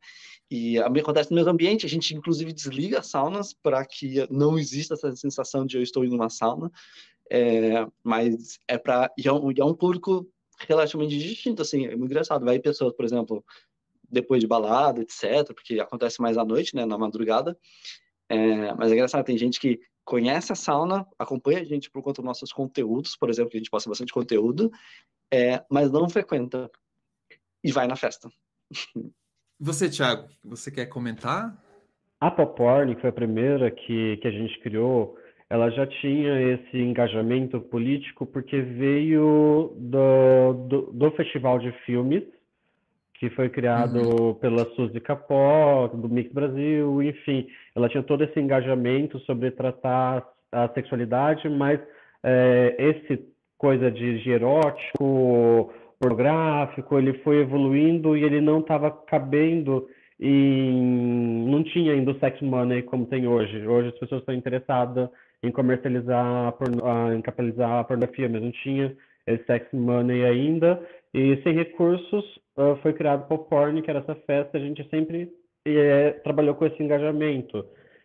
E acontece no mesmo ambiente, a gente inclusive desliga as saunas para que não exista essa sensação de eu estou indo numa sauna, é, mas é para e, é um, e é um público relativamente distinto, assim, é muito engraçado. Vai pessoas, por exemplo, depois de balada, etc., porque acontece mais à noite, né, na madrugada. É, mas é engraçado, tem gente que conhece a sauna, acompanha a gente por conta dos nossos conteúdos, por exemplo, que a gente posta bastante conteúdo, é, mas não frequenta e vai na festa. Você, Thiago, você quer comentar? A Poporn, que foi a primeira que, que a gente criou, ela já tinha esse engajamento político porque veio do, do, do festival de filmes, que foi criado uhum. pela Suzy Capó, do Mix Brasil, enfim. Ela tinha todo esse engajamento sobre tratar a sexualidade, mas é, esse coisa de, de erótico, pornográfico, ele foi evoluindo e ele não estava cabendo em... não tinha ainda o sex money como tem hoje. Hoje as pessoas estão interessadas em comercializar. Ah, em capitalizar a pornografia, mas não tinha esse sex money ainda. E sem recursos uh, foi criado o Porn, que era essa festa, a gente sempre é, trabalhou com esse engajamento.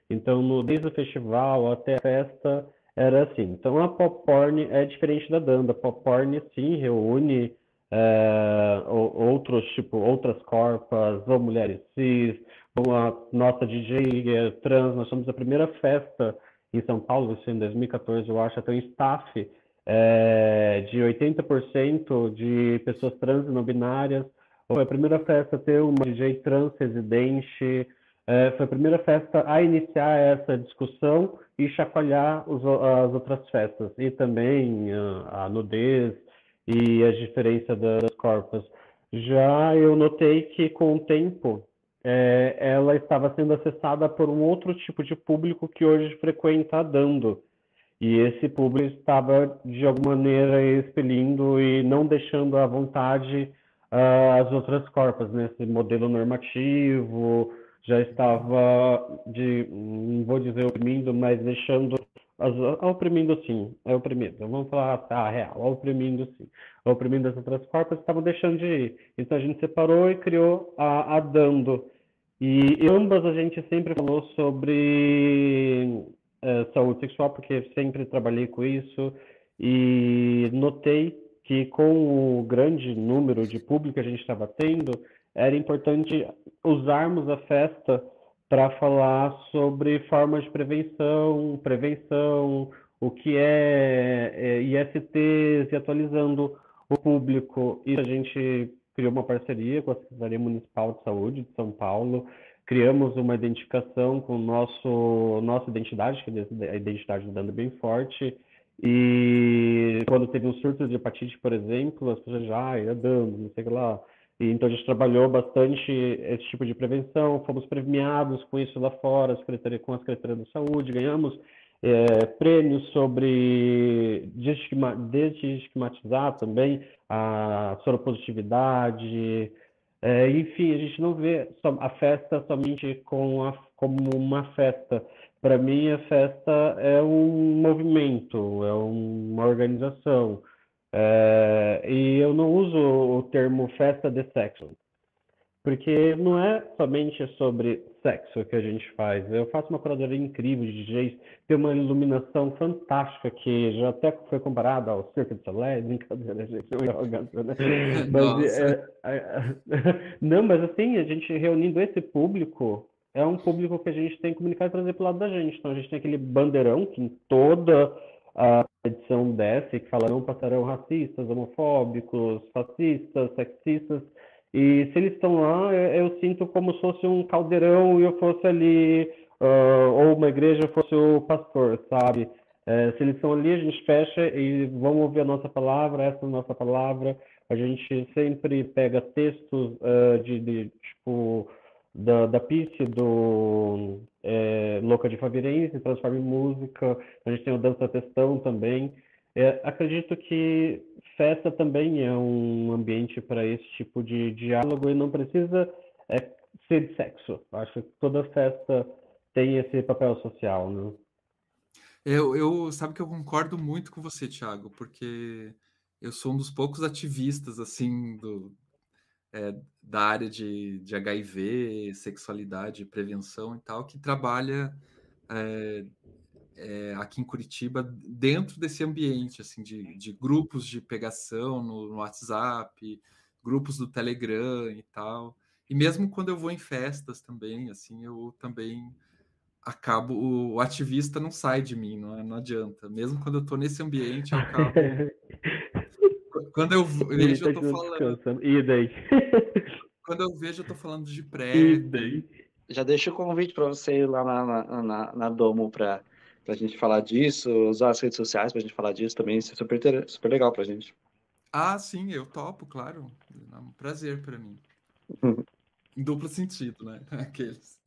Então, no, desde o festival até a festa, era assim. Então, a Pop Porn é diferente da Danda. Pop Porn, sim, reúne é, outros, tipo, outras corpas, ou mulheres cis, ou a nossa DJ é, trans, nós somos a primeira festa em São Paulo, isso em 2014, eu acho, até um staff é, de 80% de pessoas trans e não binárias, foi a primeira festa a ter uma DJ trans residente, é, foi a primeira festa a iniciar essa discussão e chacoalhar os, as outras festas, e também a, a nudez, e a diferença das corpos. Já eu notei que com o tempo é, ela estava sendo acessada por um outro tipo de público que hoje frequenta dando. E esse público estava, de alguma maneira, expelindo e não deixando à vontade uh, as outras corpas, nesse né? modelo normativo, já estava, de, não vou dizer oprimindo, mas deixando oprimindo sim, é oprimido. Vamos falar a real, oprimindo sim. Oprimindo as outras corpos estavam deixando de ir. Então a gente separou e criou a, a Dando. E ambas a gente sempre falou sobre é, saúde sexual, porque sempre trabalhei com isso. E notei que com o grande número de público que a gente estava tendo, era importante usarmos a festa para falar sobre formas de prevenção, prevenção, o que é, é ISTs e atualizando o público, e a gente criou uma parceria com a Secretaria Municipal de Saúde de São Paulo, criamos uma identificação com nosso nossa identidade, que é a identidade do Dando bem forte, e quando teve um surto de hepatite, por exemplo, as pessoas já ah, ia dando, não sei o que lá. E, então a gente trabalhou bastante esse tipo de prevenção, fomos premiados com isso lá fora, com a Secretaria da Saúde, ganhamos é, prêmios sobre desestigmatizar também a soropositividade. É, enfim, a gente não vê a festa somente com a, como uma festa. Para mim, a festa é um movimento, é uma organização. É, e eu não uso o termo festa de sexo, porque não é somente sobre sexo que a gente faz. Eu faço uma curadoria incrível de DJs, tem uma iluminação fantástica que já até foi comparada ao Cirque du Soleil, brincadeira, gente, é arrogância, né? Mas, é, é, não, mas assim, a gente reunindo esse público, é um público que a gente tem que comunicar e trazer para o lado da gente. Então a gente tem aquele bandeirão que em toda a edição desce, que fala não passarão racistas, homofóbicos, fascistas, sexistas, e se eles estão lá, eu, sinto como se fosse um caldeirão e eu fosse ali, uh, ou uma igreja fosse o pastor, sabe? É, se eles estão ali, a gente fecha e vamos ouvir a nossa palavra, essa é a nossa palavra. A gente sempre pega textos uh, de, de, tipo, da, da do é, Louca de Favirense, transforma em música. A gente tem o Dança Testão também. É, acredito que festa também é um ambiente para esse tipo de diálogo e não precisa é, ser de sexo. Acho que toda festa tem esse papel social, né? Eu, eu sabe que eu concordo muito com você, Thiago, porque eu sou um dos poucos ativistas assim do, é, da área de, de HIV, sexualidade, prevenção e tal, que trabalha é, é, aqui em Curitiba dentro desse ambiente assim de, de grupos de pegação no, no, WhatsApp, grupos do Telegram e tal. E mesmo quando eu vou em festas também, assim, eu também acabo o, o ativista não sai de mim, não, não adianta. Mesmo quando eu estou nesse ambiente, eu acabo quando eu vejo, eu tô falando. E daí? Quando eu vejo, eu tô falando de pré. Já deixo o convite para você ir lá na, na, na, na Domo para a gente falar disso, usar as redes sociais para a gente falar disso também. Isso é super, super legal para a gente. Ah, sim, eu topo, claro. É um prazer para mim. em duplo sentido, né? Aqueles.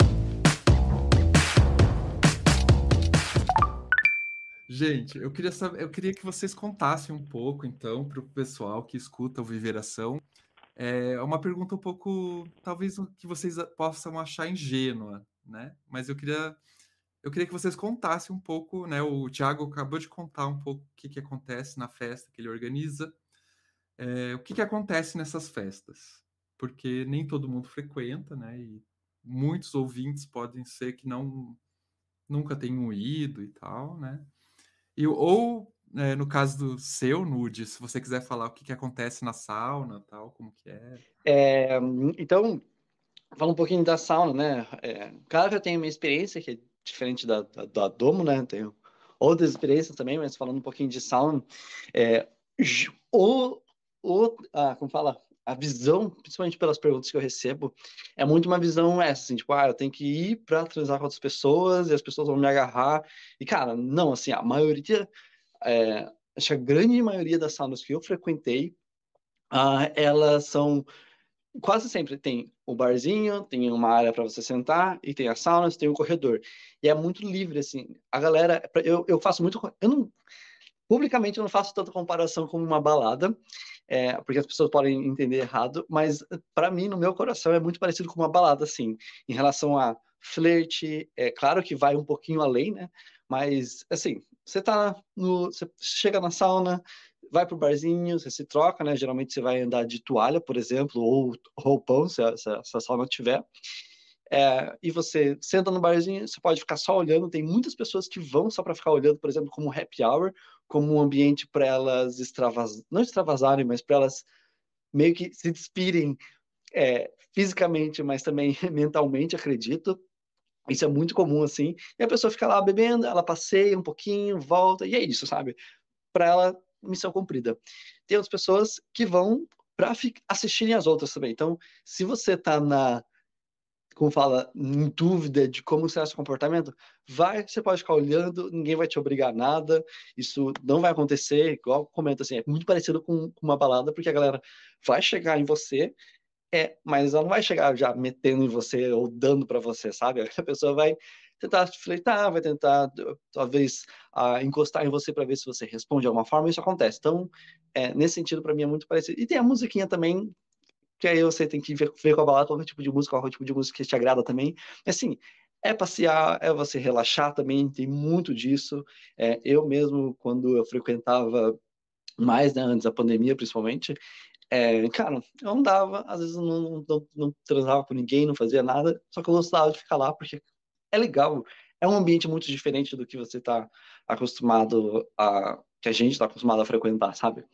Gente, eu queria saber, eu queria que vocês contassem um pouco, então, para o pessoal que escuta o Viveração. É uma pergunta um pouco, talvez que vocês possam achar ingênua, né? Mas eu queria, eu queria que vocês contassem um pouco, né? O Thiago acabou de contar um pouco o que, que acontece na festa que ele organiza. É, o que, que acontece nessas festas? Porque nem todo mundo frequenta, né? E muitos ouvintes podem ser que não nunca tenham ido e tal, né? E, ou, é, no caso do seu nude, se você quiser falar o que, que acontece na sauna, tal, como que é. é então, fala um pouquinho da sauna, né? É, claro que eu tenho minha experiência, que diferente da, da, da Domo, né? Tenho outras experiências também, mas falando um pouquinho de sauna, é, o, o, ah, como fala, a visão, principalmente pelas perguntas que eu recebo, é muito uma visão essa, assim, tipo, ah, eu tenho que ir para transar com outras pessoas e as pessoas vão me agarrar. E, cara, não, assim, a maioria, é, acho que a grande maioria das saunas que eu frequentei, ah, elas são quase sempre tem o barzinho, tem uma área para você sentar e tem as saunas, tem o corredor. E é muito livre assim. A galera, eu, eu faço muito, eu não publicamente eu não faço tanta comparação com uma balada, é, porque as pessoas podem entender errado, mas para mim, no meu coração, é muito parecido com uma balada, assim, em relação a flerte, é claro que vai um pouquinho além, né? Mas, assim, você tá no. Você chega na sauna, vai pro barzinho, você se troca, né? Geralmente você vai andar de toalha, por exemplo, ou roupão, se a, se a, se a sauna tiver. É, e você senta no barzinho, você pode ficar só olhando. Tem muitas pessoas que vão só para ficar olhando, por exemplo, como happy hour, como um ambiente para elas extravas... não extravasarem, mas para elas meio que se despirem é, fisicamente, mas também mentalmente, acredito. Isso é muito comum assim. E a pessoa fica lá bebendo, ela passeia um pouquinho, volta, e é isso, sabe? Para ela missão cumprida. Tem outras pessoas que vão para assistirem as outras também. Então, se você está na como fala, em dúvida de como será seu comportamento, vai, você pode ficar olhando, ninguém vai te obrigar a nada, isso não vai acontecer, igual comenta assim, é muito parecido com, com uma balada, porque a galera vai chegar em você, é, mas ela não vai chegar já metendo em você ou dando para você, sabe? A pessoa vai tentar flertar, vai tentar talvez uh, encostar em você para ver se você responde de alguma forma, isso acontece. Então, é, nesse sentido, para mim é muito parecido. E tem a musiquinha também, que aí você tem que ver, ver a balada qual tipo de música, qual tipo de música que te agrada também. Assim, é passear, é você relaxar também, tem muito disso. É, eu mesmo, quando eu frequentava mais, né, antes da pandemia, principalmente, é, cara, eu andava, às vezes não, não, não, transava com ninguém, não fazia nada, só que eu gostava de ficar lá porque é legal. É um ambiente muito diferente do que você está acostumado a. que a gente está acostumado a frequentar, sabe?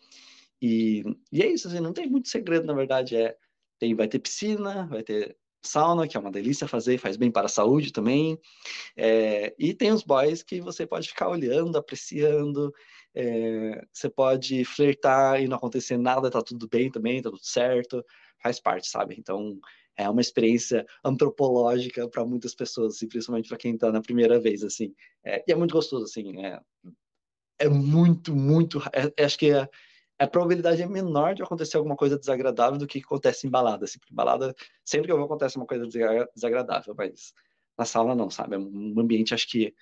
E, e é isso, assim, não tem muito segredo, na verdade. É, tem, vai ter piscina, vai ter sauna, que é uma delícia fazer, faz bem para a saúde também. É, e tem os boys que você pode ficar olhando, apreciando. É, você pode flertar e não acontecer nada, tá tudo bem também, tá tudo certo, faz parte, sabe? Então é uma experiência antropológica para muitas pessoas, assim, principalmente para quem está na primeira vez, assim. É, e é muito gostoso, assim. É, é muito, muito. É, acho que é, a probabilidade é menor de acontecer alguma coisa desagradável do que acontece em balada. Assim, porque balada, sempre que eu vou, acontece uma coisa desagradável, mas na sala não, sabe? É um ambiente, acho que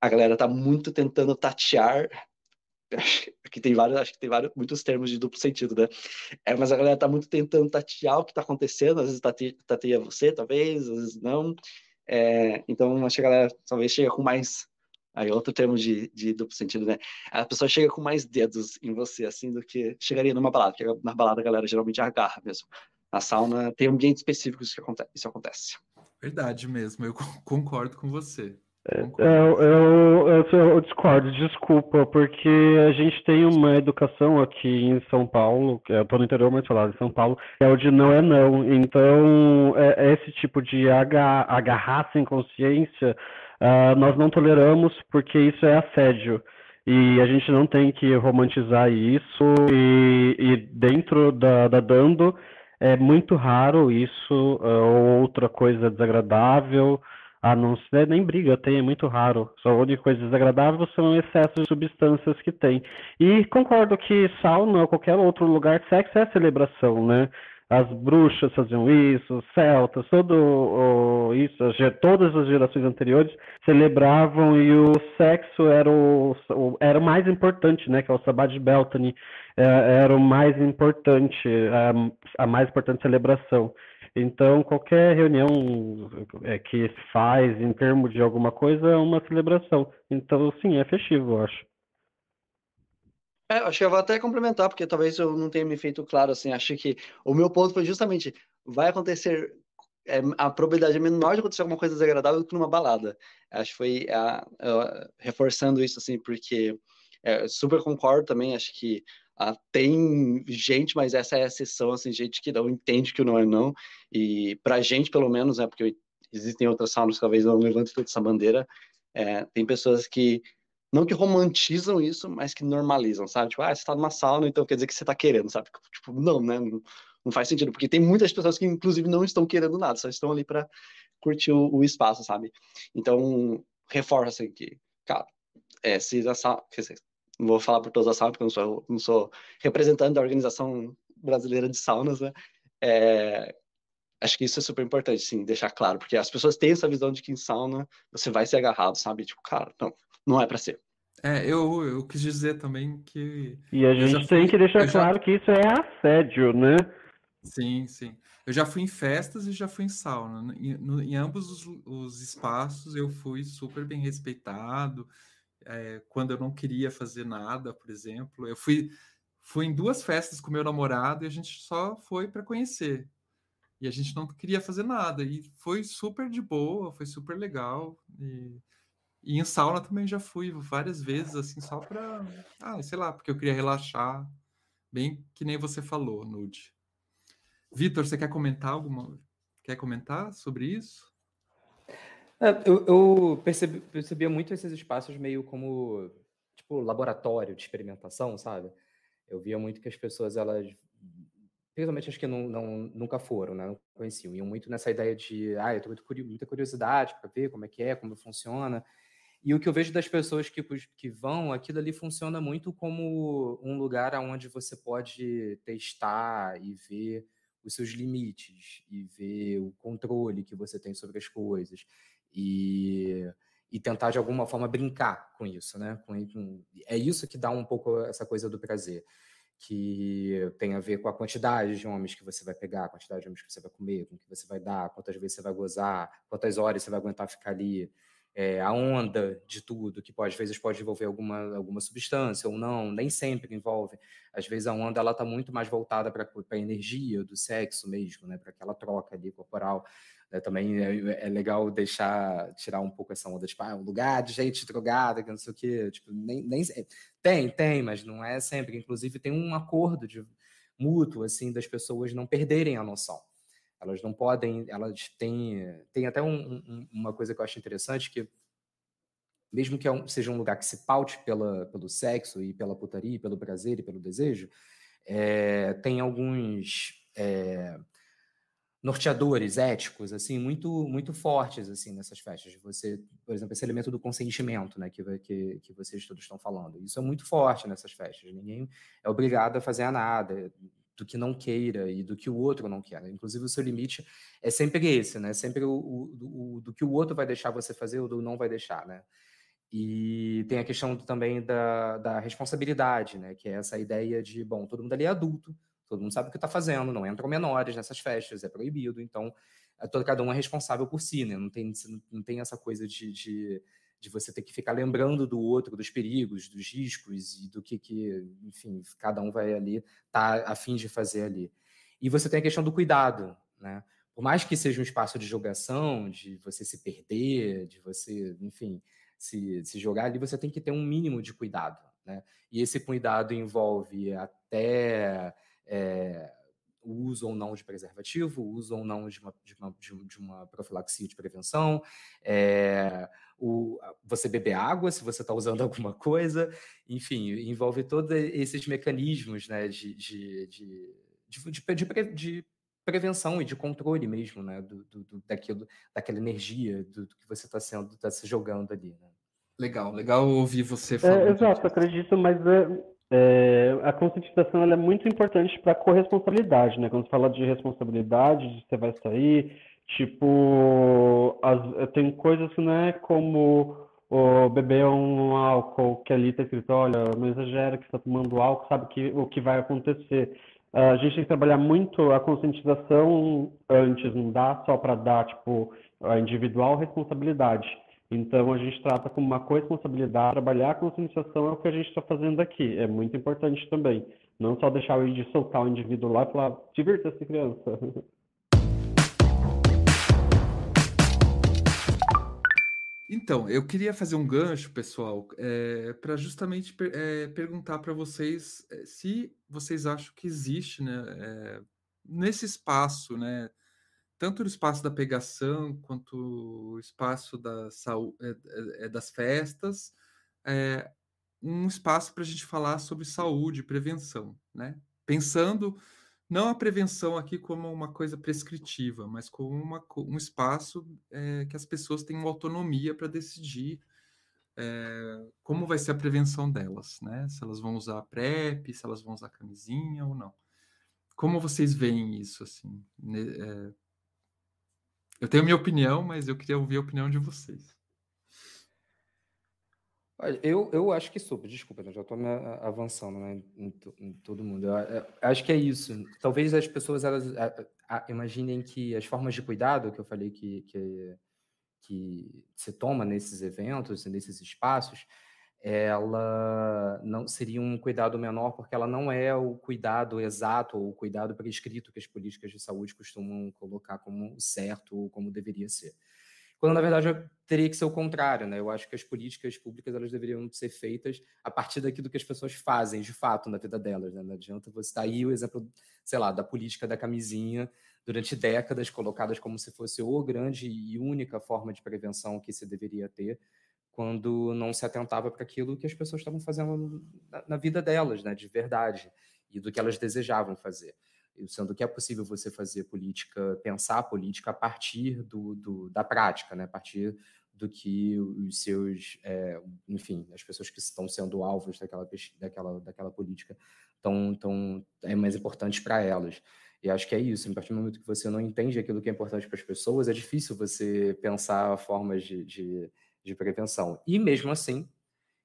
a galera tá muito tentando tatear. Aqui tem vários, acho que tem vários, muitos termos de duplo sentido, né? É, mas a galera tá muito tentando tatear o que tá acontecendo, às vezes tateia, tateia você, talvez, às vezes não. É, então, acho que a galera talvez chega com mais Aí outro termo de, de duplo sentido, né? A pessoa chega com mais dedos em você, assim, do que chegaria numa balada. Porque na balada a galera geralmente agarra mesmo. Na sauna tem ambientes específicos que acontece, isso acontece. Verdade mesmo, eu concordo com você. Eu, eu, eu, eu, discordo, desculpa, porque a gente tem uma educação aqui em São Paulo, eu estou no interior, mas falar em São Paulo, é onde não é não. Então, é, é esse tipo de agarrar sem consciência uh, nós não toleramos porque isso é assédio. E a gente não tem que romantizar isso. E, e dentro da, da, Dando é muito raro isso, uh, ou outra coisa desagradável. A não ser nem briga, tem, é muito raro. Só a única coisa desagradável são o excesso de substâncias que tem. E concordo que sauna ou qualquer outro lugar de sexo é celebração, né? as bruxas faziam isso, os celtas, todo isso, todas as gerações anteriores celebravam e o sexo era o, era o mais importante, né? Que é o Sabbat de Beltane, é, era o mais importante, a, a mais importante celebração. Então, qualquer reunião é, que faz em termos de alguma coisa é uma celebração. Então, sim, é festivo, eu acho. É, acho que eu vou até complementar, porque talvez eu não tenha me feito claro, assim, acho que o meu ponto foi justamente, vai acontecer, é, a probabilidade é menor de acontecer alguma coisa desagradável do que numa balada. Acho que foi a, a, reforçando isso, assim, porque é, super concordo também, acho que a, tem gente, mas essa é a exceção, assim, gente que não entende que o não é não, e pra gente, pelo menos, né, porque existem outras saunas que talvez não levantem toda essa bandeira, é, tem pessoas que não que romantizam isso, mas que normalizam, sabe? Tipo, ah, você tá numa sauna, então quer dizer que você tá querendo, sabe? Tipo, não, né? Não, não faz sentido, porque tem muitas pessoas que, inclusive, não estão querendo nada, só estão ali para curtir o, o, espaço, sabe? Então, reforça assim que, cara, é, se a sauna, quer dizer, não vou falar por todas as saunas, porque eu não sou, não sou representante da Organização Brasileira de Saunas, né? É, acho que isso é super importante, sim, deixar claro, porque as pessoas têm essa visão de que em sauna você vai ser agarrado, sabe? Tipo, cara, não, não é para ser. É, eu, eu quis dizer também que. E a gente tem que deixar claro já... que isso é assédio, né? Sim, sim. Eu já fui em festas e já fui em sauna. Em, no, em ambos os, os, espaços eu fui super bem respeitado. É, quando eu não queria fazer nada, por exemplo, eu fui, fui em duas festas com meu namorado e a gente só foi para conhecer. E a gente não queria fazer nada. E foi super de boa, foi super legal. E e em sauna também já fui várias vezes, assim, só para, ah, sei lá, porque eu queria relaxar, bem que nem você falou, Nude. Vitor, você quer comentar alguma? Quer comentar sobre isso? É, eu, eu percebi, percebia muito esses espaços meio como tipo laboratório de experimentação, sabe? Eu via muito que as pessoas, elas, principalmente as que não, não, nunca foram, né? Não conheciam, iam muito nessa ideia de, ah, eu tenho muita curiosidade para ver como é que é, como funciona. E o que eu vejo das pessoas que, que vão, aquilo ali funciona muito como um lugar onde você pode testar e ver os seus limites e ver o controle que você tem sobre as coisas e, e tentar de alguma forma brincar com isso, né? Com, é isso que dá um pouco essa coisa do prazer, que tem a ver com a quantidade de homens que você vai pegar, a quantidade de homens que você vai comer, com que você vai dar, quantas vezes você vai gozar, quantas horas você vai aguentar ficar ali é, a onda de tudo, que às vezes pode envolver alguma, alguma substância ou não, nem sempre envolve. Às vezes a onda ela está muito mais voltada para a energia do sexo mesmo, né, para aquela troca ali corporal. Né, também é, é, legal deixar, tirar um pouco essa onda, tipo, ah, um lugar de gente drogada, que não sei o quê. Tipo, nem, nem, tem, tem, mas não é sempre. Inclusive tem um acordo de mútuo, assim, das pessoas não perderem a noção. Elas não podem, elas têm, tem até um, um, uma coisa que eu acho interessante que mesmo que é seja um lugar que se paute pela, pelo sexo e pela putaria, pelo prazer e pelo desejo, é, tem alguns é, norteadores éticos assim muito muito fortes assim nessas festas. Você, por exemplo, esse elemento do consentimento, né, que, que, que vocês todos estão falando, isso é muito forte nessas festas. Ninguém é obrigado a fazer nada do que não queira e do que o outro não quer. Inclusive, o seu limite é sempre esse, né? Sempre o, o, o, do que o outro vai deixar você fazer ou do não vai deixar, né? E tem a questão também da, da responsabilidade, né? Que é essa ideia de, bom, todo mundo ali é adulto, todo mundo sabe o que está fazendo, não entram menores nessas festas, é proibido, então é todo, cada um é responsável por si, né? Não tem, não tem essa coisa de, de de você ter que ficar lembrando do outro, dos perigos, dos riscos e do que, que enfim, cada um vai ali tá a fim de fazer ali. E você tem a questão do cuidado, né? Por mais que seja um espaço de jogação, de você se perder, de você, enfim, se, se jogar ali, você tem que ter um mínimo de cuidado, né? E esse cuidado envolve até é, o uso ou não de preservativo, o uso ou não de uma, de uma, de uma profilaxia de prevenção, é, o, você beber água se você está usando alguma coisa, enfim, envolve todos esses mecanismos né, de, de, de, de, de prevenção e de controle mesmo, né, do, do, daquilo, daquela energia do, do que você está sendo, está se jogando ali. Né? Legal, legal ouvir você falar. É, exato, acredito, mas é, é, a conscientização é muito importante para a corresponsabilidade, né? Quando você fala de responsabilidade, você vai sair, tipo, as, tem coisas que não é como beber um álcool que ali está escrito, olha, não exagera que está tomando álcool, sabe que, o que vai acontecer. A gente tem que trabalhar muito a conscientização antes, não dá só para dar, tipo, a individual responsabilidade. Então, a gente trata como uma corresponsabilidade, trabalhar a conscientização é o que a gente está fazendo aqui, é muito importante também. Não só deixar o de soltar o indivíduo lá e falar, divirta-se, criança. Então, eu queria fazer um gancho, pessoal, é, para justamente per, é, perguntar para vocês é, se vocês acham que existe, né, é, nesse espaço, né, tanto no espaço da pegação quanto o espaço da saúde, é, é, é, das festas, é, um espaço para a gente falar sobre saúde e prevenção, né? Pensando não a prevenção aqui como uma coisa prescritiva, mas como uma, um espaço que as pessoas tenham autonomia para decidir como vai ser a prevenção delas, né? Se elas vão usar a PrEP, se elas vão usar camisinha ou não. Como vocês veem isso, assim? Eu tenho minha opinião, mas eu queria ouvir a opinião de vocês. Eu, eu acho que super, desculpa, eu já estou avançando né, em, em, todo mundo. Eu, eu, acho que é isso. Talvez as pessoas elas a, a, imaginem que as formas de cuidado que eu falei que, que, que se toma nesses eventos, nesses espaços, ela não seria um cuidado menor porque ela não é o cuidado exato ou o cuidado prescrito que as políticas de saúde costumam colocar como certo ou como deveria ser. Quando na verdade teria que ser o contrário, né? Eu acho que as políticas públicas elas deveriam ser feitas a partir daquilo que as pessoas fazem de fato na vida delas, né? Não adianta você estar tá aí o exemplo, sei lá, da política da camisinha durante décadas colocadas como se fosse o grande e única forma de prevenção que se deveria ter quando não se atentava para aquilo que as pessoas estavam fazendo na, na, vida delas, né, de verdade, e do que elas desejavam fazer. Sendo que é possível você fazer política, pensar política a partir do, do da prática, né, a partir do que os seus, é, enfim, as pessoas que estão sendo alvos daquela, daquela, daquela política estão, tão, é mais importante para elas. E acho que é isso. A partir do momento que você não entende aquilo que é importante para as pessoas, é difícil você pensar formas de, de, de, prevenção. E mesmo assim,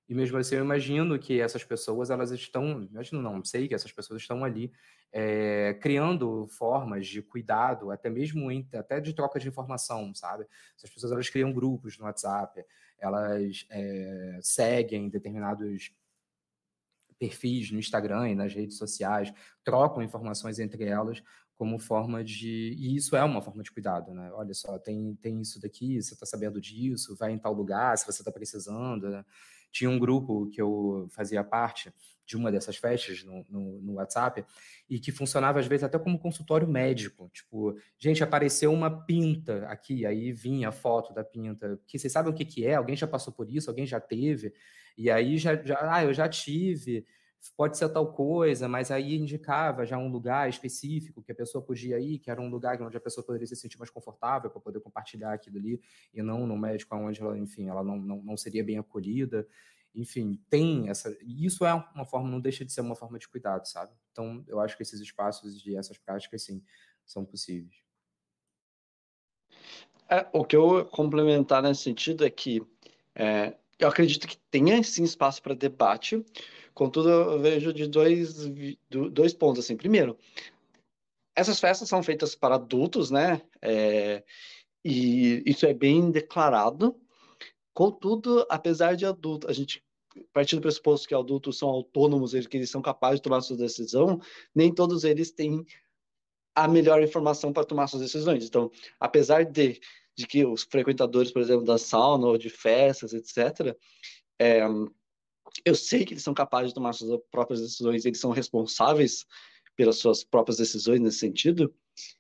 e mesmo assim, eu imagino que essas pessoas, elas estão, imagino não, sei que essas pessoas estão ali é, criando formas de cuidado, até mesmo em, até de troca de informação, sabe? Essas pessoas, elas criam grupos no WhatsApp, elas é, seguem determinados perfis no Instagram e nas redes sociais, trocam informações entre elas como forma de. E isso é uma forma de cuidado, né? Olha só, tem, tem isso daqui, você está sabendo disso, vai em tal lugar se você está precisando. Né? Tinha um grupo que eu fazia parte de uma dessas festas no, no, no, WhatsApp e que funcionava às vezes até como consultório médico. Tipo, gente, apareceu uma pinta aqui, aí vinha a foto da pinta. Que vocês sabem o que, que é? Alguém já passou por isso? Alguém já teve? E aí já, já, ah, eu já tive, pode ser tal coisa, mas aí indicava já um lugar específico que a pessoa podia ir, que era um lugar onde a pessoa poderia se sentir mais confortável para poder compartilhar aquilo ali, e não no médico onde ela, enfim, ela não, não, não seria bem acolhida. Enfim, tem essa. E isso é uma forma, não deixa de ser uma forma de cuidado, sabe? Então, eu acho que esses espaços e essas práticas, sim, são possíveis. É, o que eu complementar nesse sentido é que é, eu acredito que tenha sim espaço para debate, contudo eu vejo de dois, dois pontos assim. Primeiro, essas festas são feitas para adultos, né? É, e isso é bem declarado. Contudo, apesar de adulto, a gente partir do pressuposto que adultos são autônomos, que eles são capazes de tomar sua decisão, nem todos eles têm a melhor informação para tomar suas decisões. Então, apesar de de que os frequentadores, por exemplo, da sauna ou de festas, etc., é, eu sei que eles são capazes de tomar suas próprias decisões, eles são responsáveis pelas suas próprias decisões nesse sentido,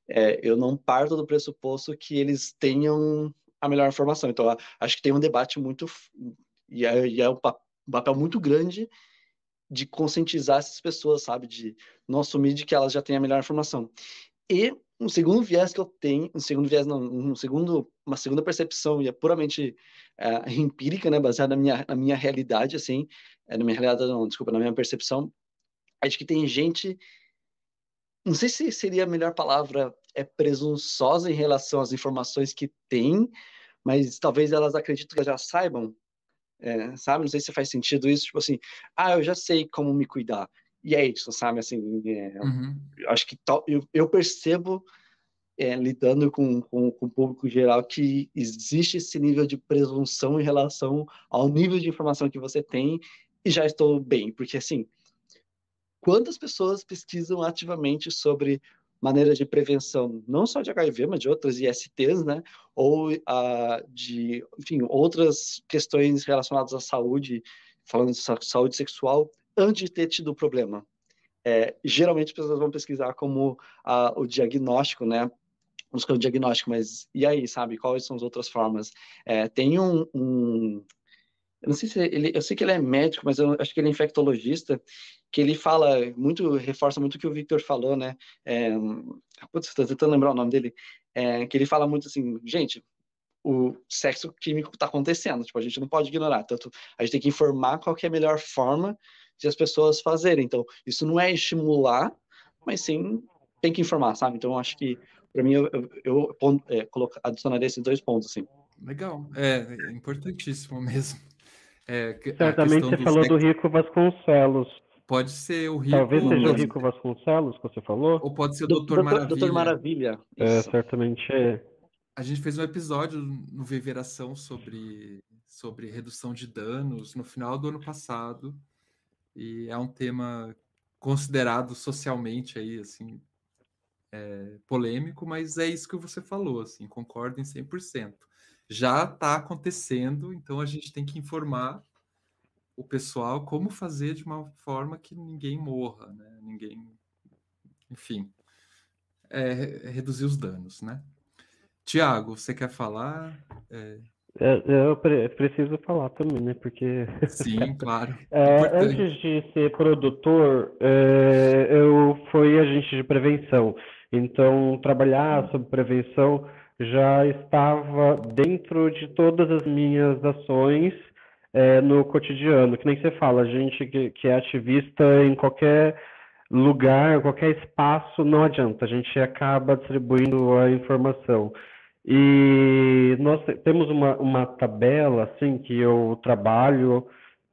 é, eu não parto do pressuposto que eles tenham a melhor informação. Então, acho que tem um debate muito. E é, e é um papel muito grande de conscientizar essas pessoas, sabe? De não assumir de que elas já têm a melhor informação. E um segundo viés que eu tenho, um segundo viés não, um segundo, uma segunda percepção e é puramente é, empírica, né, baseada na minha, na minha realidade, assim, é, na minha realidade, não, desculpa, na minha percepção, é de que tem gente, não sei se seria a melhor palavra, é presunçosa em relação às informações que tem, mas talvez elas acreditem que já saibam, é, sabe? Não sei se faz sentido isso, tipo assim, ah, eu já sei como me cuidar e é isso, sabe? Assim, é, uhum. acho que eu, eu percebo é, lidando com, com, com, o público geral que existe esse nível de presunção em relação ao nível de informação que você tem e já estou bem, porque assim, quantas pessoas pesquisam ativamente sobre maneiras de prevenção, não só de HIV, mas de outras ISTs, né? Ou uh, de, enfim, outras questões relacionadas à saúde, falando de saúde sexual, antes de ter tido o problema. É, geralmente as pessoas vão pesquisar como a, o diagnóstico, né? Buscar o diagnóstico, mas e aí, sabe? Quais são as outras formas? É, tem um, um, eu não sei se ele, eu sei que ele é médico, mas eu acho que ele é infectologista, que ele fala muito, reforça muito o que o Victor falou, né? É, putz, estou tentando lembrar o nome dele, é, que ele fala muito assim, gente, o sexo químico está acontecendo, tipo, a gente não pode ignorar, tanto a gente tem que informar qual que é a melhor forma de as pessoas fazerem. Então, isso não é estimular, mas sim tem que informar, sabe? Então, acho que, para mim, eu, eu, eu é, colocar, adicionaria esses dois pontos, assim. Legal, é, é importantíssimo mesmo. É, Certamente você falou do Rico Vasconcelos. Pode ser o Rico. Talvez seja o Rico Vasconcelos que você falou. Ou pode ser o Doutor Maravilha. Doutor Maravilha. É, certamente é. A gente fez um episódio no Viveração sobre, sobre redução de danos no final do ano passado e é um tema considerado socialmente aí, assim, é, polêmico, mas é isso que você falou, assim, concordo em 100%. Já está acontecendo, então a gente tem que informar o pessoal como fazer de uma forma que ninguém morra, né? Ninguém, enfim, é, reduzir os danos, né? Tiago, você quer falar? É... Eu preciso falar também, né? Porque. Sim, claro. É, antes de ser produtor, é, eu fui agente de prevenção. Então, trabalhar sobre prevenção já estava dentro de todas as minhas ações é, no cotidiano. Que nem você fala, a gente que, que é ativista em qualquer lugar, qualquer espaço, não adianta, a gente acaba distribuindo a informação. E nós temos uma, uma tabela assim que eu trabalho,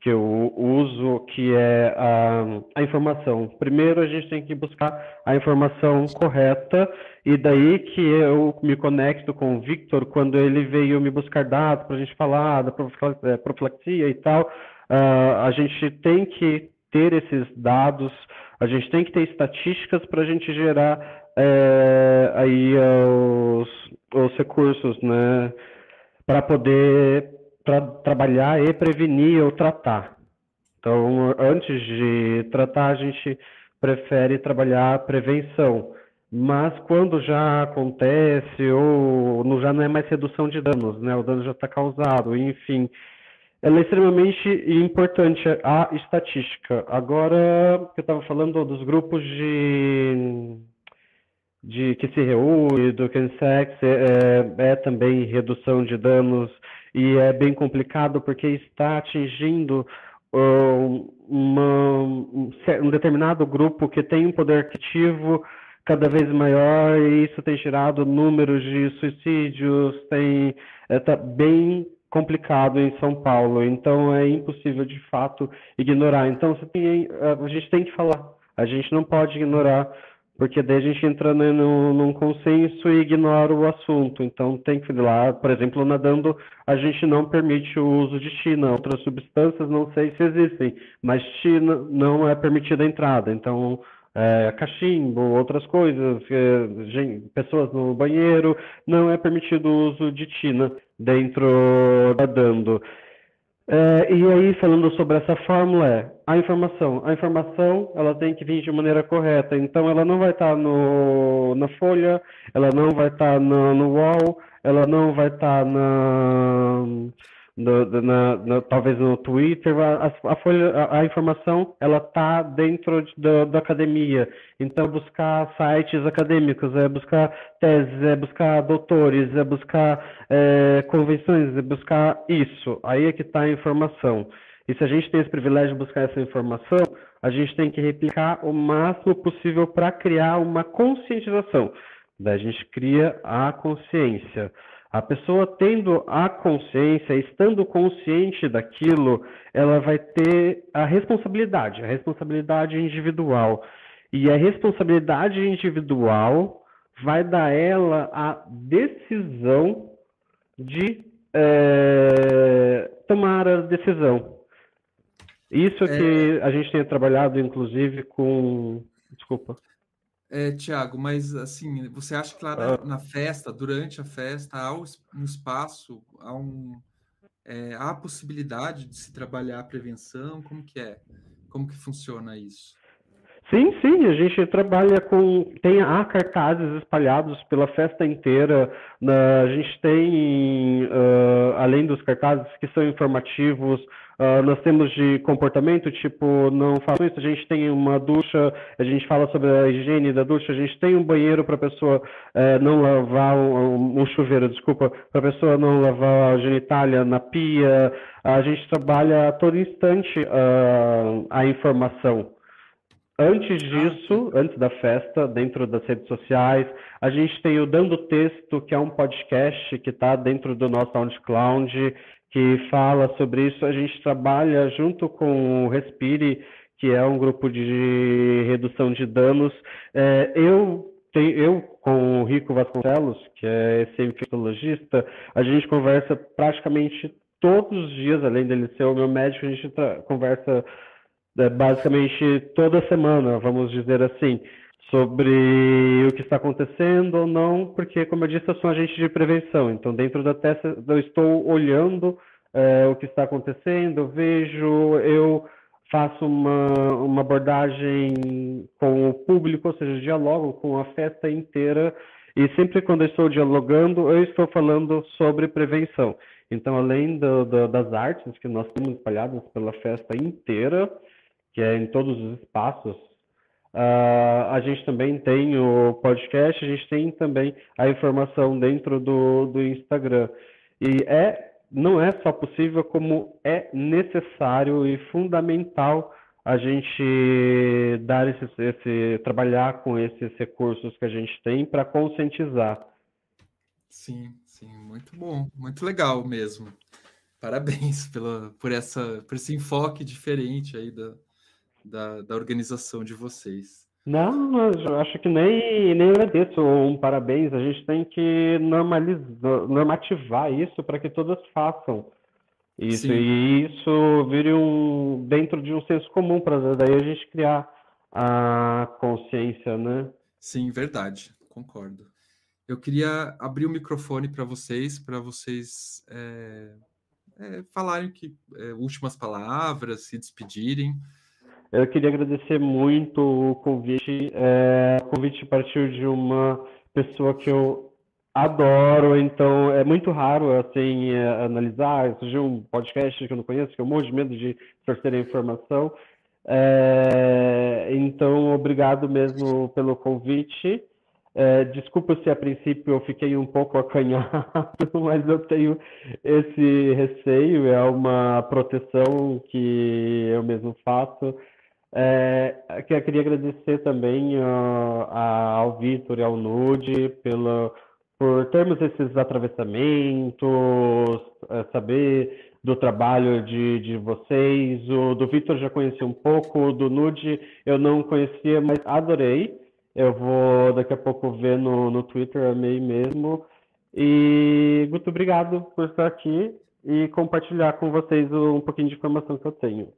que eu uso, que é a, a informação. Primeiro a gente tem que buscar a informação correta, e daí que eu me conecto com o Victor quando ele veio me buscar dados para a gente falar da é, profilaxia e tal. Uh, a gente tem que ter esses dados, a gente tem que ter estatísticas para a gente gerar é, aí os, os recursos, né, para poder tra trabalhar e prevenir ou tratar. Então, antes de tratar, a gente prefere trabalhar prevenção. Mas quando já acontece ou já não é mais redução de danos, né, o dano já está causado, enfim, ela é extremamente importante a estatística. Agora, eu estava falando dos grupos de de que se reúne, do Kensex, é, é também redução de danos e é bem complicado porque está atingindo uh, uma, um determinado grupo que tem um poder ativo cada vez maior e isso tem gerado números de suicídios, tem está é, bem complicado em São Paulo, então é impossível de fato ignorar. Então tem, a gente tem que falar, a gente não pode ignorar porque daí a gente entra no, num consenso e ignora o assunto. Então tem que ir lá, por exemplo, nadando, a gente não permite o uso de China. Outras substâncias não sei se existem, mas China não é permitida a entrada. Então, é, cachimbo, outras coisas, é, gente, pessoas no banheiro, não é permitido o uso de China dentro nadando. É, e aí, falando sobre essa fórmula, é a informação. A informação, ela tem que vir de maneira correta. Então, ela não vai estar no, na folha, ela não vai estar no, no wall, ela não vai estar na no, na, talvez no Twitter, a, a, folha, a, a informação ela está dentro de, da, da, academia. Então, buscar sites acadêmicos, é buscar teses, é buscar doutores, é buscar é, convenções, é buscar isso. Aí é que está a informação. E se a gente tem esse privilégio de buscar essa informação, a gente tem que replicar o máximo possível para criar uma conscientização. Daí a gente cria a consciência. A pessoa tendo a consciência, estando consciente daquilo, ela vai ter a responsabilidade, a responsabilidade individual. E a responsabilidade individual vai dar ela a decisão de é, tomar a decisão. Isso é que a gente tem trabalhado, inclusive, com. Desculpa. É, Tiago, mas assim, você acha que lá na, na, festa, durante a festa, há um espaço, há, um, é, há a possibilidade de se trabalhar a prevenção? Como que é? Como que funciona isso? Sim, sim, a gente trabalha com. Tem há cartazes espalhados pela festa inteira. Na, a gente tem, uh, além dos cartazes que são informativos, Uh, nós temos de comportamento, tipo, não façam isso. A gente tem uma ducha, a gente fala sobre a higiene da ducha, a gente tem um banheiro para a pessoa uh, não lavar, um, um chuveiro, desculpa, para a pessoa não lavar a genitália na pia. A gente trabalha a todo instante uh, a informação. Antes disso, antes da festa, dentro das redes sociais, a gente tem o Dando Texto, que é um podcast que está dentro do nosso SoundCloud, que fala sobre isso. A gente trabalha junto com o Respire, que é um grupo de redução de danos. É, eu tenho, eu com o Rico Vasconcelos, que é esse infectologista, a gente conversa praticamente todos os dias, além dele ser o meu médico, a gente conversa basicamente toda semana, vamos dizer assim, sobre o que está acontecendo ou não, porque, como eu disse, eu sou um agente de prevenção. Então, dentro da testa, eu estou olhando é, o que está acontecendo, eu vejo, eu faço uma, uma abordagem com o público, ou seja, dialogo com a festa inteira. E sempre quando eu estou dialogando, eu estou falando sobre prevenção. Então, além do, do, das artes que nós temos espalhadas pela festa inteira, que é em todos os espaços, uh, a gente também tem o podcast, a gente tem também a informação dentro do, do Instagram. E é, não é só possível, como é necessário e fundamental a gente dar esse, esse trabalhar com esses recursos que a gente tem para conscientizar. Sim, sim, muito bom, muito legal mesmo. Parabéns pela, por, essa, por esse enfoque diferente aí da, da, da organização de vocês. Não, eu acho que nem, nem agradeço um parabéns. A gente tem que normalizar, normativar isso para que todas façam. Isso, Sim. e isso vire um, dentro de um senso comum, para daí a gente criar a consciência, né? Sim, verdade, concordo. Eu queria abrir o microfone para vocês, para vocês é, é, falarem que, é, últimas palavras, se despedirem. Eu queria agradecer muito o convite. É, o convite partiu de uma pessoa que eu Adoro, então é muito raro assim é, analisar. Surgiu um podcast que eu não conheço, que eu morro de medo de torcer a informação. É, então, obrigado mesmo pelo convite. É, desculpa se a princípio eu fiquei um pouco acanhado, mas eu tenho esse receio, é uma proteção que eu mesmo faço. É, que eu queria agradecer também uh, ao Vitor e ao Nude pela por termos esses atravessamentos, é, saber do trabalho de, de vocês. O do Vitor já conheci um pouco, do Nude eu não conhecia, mas adorei. Eu vou daqui a pouco ver no, no Twitter, amei mesmo. E muito obrigado por estar aqui e compartilhar com vocês um pouquinho de informação que eu tenho.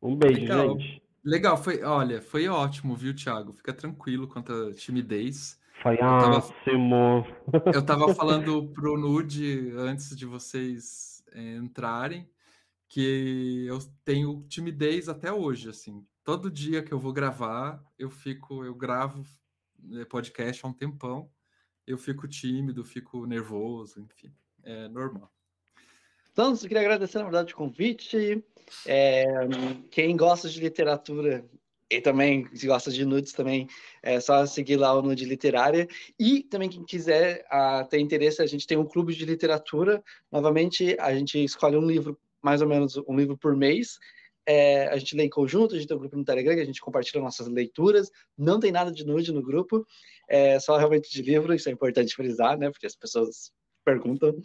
Um beijo, Legal. gente. Legal, foi, olha, foi ótimo, viu, Thiago? Fica tranquilo quanto à timidez. Foi ótimo. Eu estava falando pro Nude antes de vocês é, entrarem que eu tenho timidez até hoje, assim. Todo dia que eu vou gravar, eu fico, eu gravo né, podcast há um tempão, eu fico tímido, fico nervoso, enfim, é normal. Então, eu queria agradecer, na verdade, o convite. É, quem gosta de literatura e também, se gosta de nudes também, é só seguir lá o Nude Literária. E também, quem quiser uh, ter interesse, a gente tem um clube de literatura. Novamente, a gente escolhe um livro, mais ou menos um livro por mês. É, a gente lê em conjunto, a gente tem um grupo no Telegram, a gente compartilha nossas leituras. Não tem nada de nude no grupo, é só realmente de livro, isso é importante frisar, né? Porque as pessoas perguntam.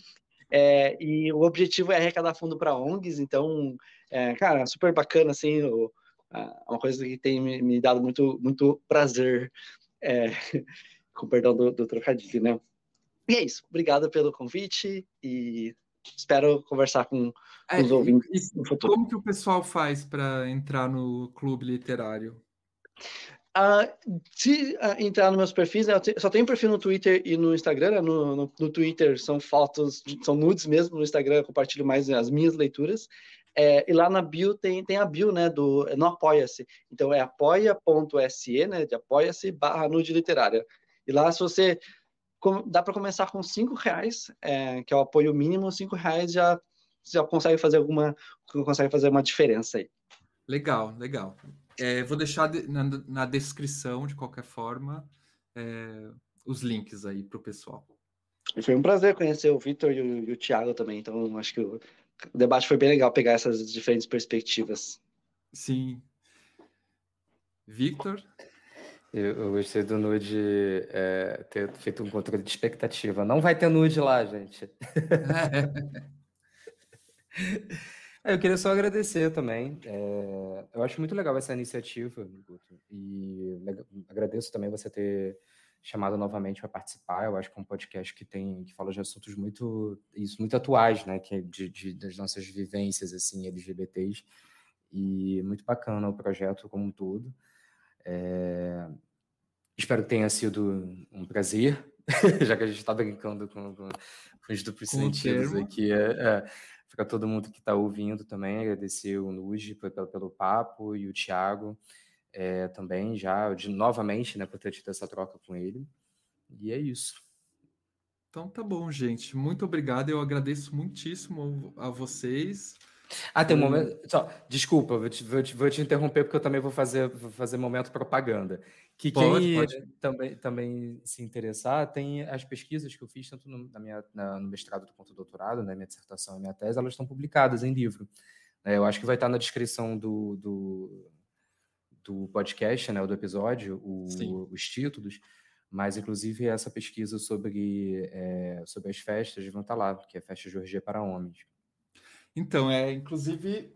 É, e o objetivo é arrecadar fundo para ONGs, então, é, cara, super bacana, assim, o, é uma coisa que tem me, me dado muito, muito prazer, é, com perdão do, do trocadilho, né? E é isso. Obrigado pelo convite e espero conversar com, é, os ouvintes no futuro. Como que o pessoal faz para entrar no clube literário? Se entrar nos meus perfis, né, eu só tenho perfil no Twitter e no Instagram. Né, no, no, no, Twitter são fotos, são nudes mesmo. No Instagram eu compartilho mais as minhas leituras. É, e lá na bio tem, tem a bio, né, do, no Apoia-se. Então é apoia.se, né, de apoia-se barra nude literária. E lá se você, com, dá para começar com cinco reais, é, que é o apoio mínimo, cinco reais já, já consegue fazer alguma, consegue fazer uma diferença aí. Legal, legal. É, vou deixar de, na, na, descrição, de qualquer forma, é, os links aí para o pessoal. Foi um prazer conhecer o Vitor e, e, o Thiago também, então acho que o, o debate foi bem legal pegar essas diferentes perspectivas. Sim. Victor? Eu, eu gostei do nude é, ter feito um controle de expectativa. Não vai ter nude lá, gente. É, eu queria só agradecer também. É, eu acho muito legal essa iniciativa, e agradeço também você ter chamado novamente para participar. Eu acho que é um podcast que tem que fala de assuntos muito isso muito atuais, né, que é de, de, das nossas vivências assim LGBTs e muito bacana o projeto como um todo. É... Espero que tenha sido um prazer, já que a gente está brincando com, com, com, os duplos com sentidos aqui. É, é, para todo mundo que está ouvindo também, agradecer o Nuge pelo, pelo papo e o Thiago é, também já, de, novamente, né, por ter tido essa troca com ele. E é isso. Então tá bom, gente. Muito obrigado. Eu agradeço muitíssimo a vocês. Ah, tem um momento. Só, desculpa, vou te, vou, te, vou te interromper porque eu também vou fazer, vou fazer momento propaganda. Que Pode, quem pode. Também, também se interessar, tem as pesquisas que eu fiz, tanto no, na minha, na- no mestrado quanto no doutorado, né, minha dissertação e minha tese, elas estão publicadas em livro. É, eu acho que vai estar na descrição do, do, do podcast, né, do episódio, o- os títulos, mas inclusive essa pesquisa sobre, é, sobre as festas vão estar lá, que é Festa de Orgia para Homens. Então, é, inclusive.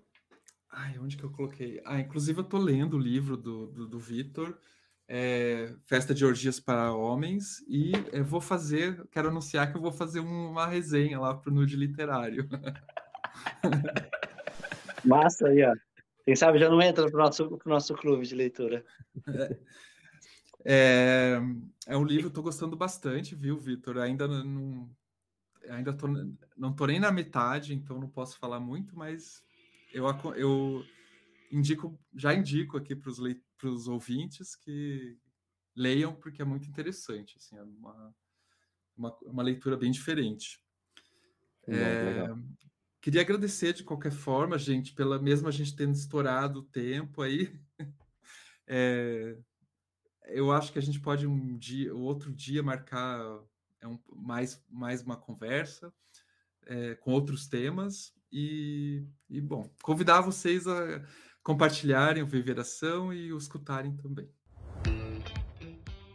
Ai, onde que eu coloquei? Ah, inclusive eu tô lendo o livro do, do, do Vitor, é, Festa de Orgias para Homens, e eu vou fazer, quero anunciar que eu vou fazer um- uma resenha lá pro Nude Literário. Massa aí, ó. Quem sabe já não entra pro nosso, pro nosso clube de leitura. É, é um livro que eu tô gostando bastante, viu, Vitor? Ainda não, ainda tô, não tô nem na metade, então não posso falar muito, mas eu, eu indico, já indico aqui para os ouvintes que leiam, porque é muito interessante, assim, é uma, uma, uma leitura bem diferente. É. Queria agradecer de qualquer forma, gente, pela mesmo a gente tendo estourado o tempo aí. É, eu acho que a gente pode um dia, outro dia marcar é um, mais, mais uma conversa é, com outros temas e, e, bom, convidar vocês a compartilharem o Viveração e o escutarem também.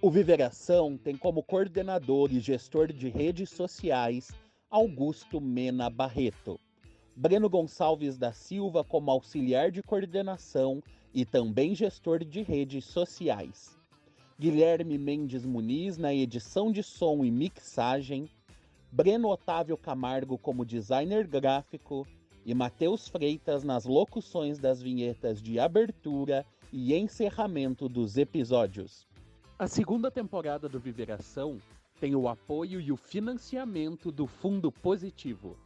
O Viveração tem como coordenador e gestor de redes sociais Augusto Mena Barreto. Breno Gonçalves da Silva como auxiliar de coordenação e também gestor de redes sociais. Guilherme Mendes Muniz na edição de som e mixagem. Breno Otávio Camargo como designer gráfico e Matheus Freitas nas locuções das vinhetas de abertura e encerramento dos episódios. A segunda temporada do Viveração tem o apoio e o financiamento do Fundo Positivo.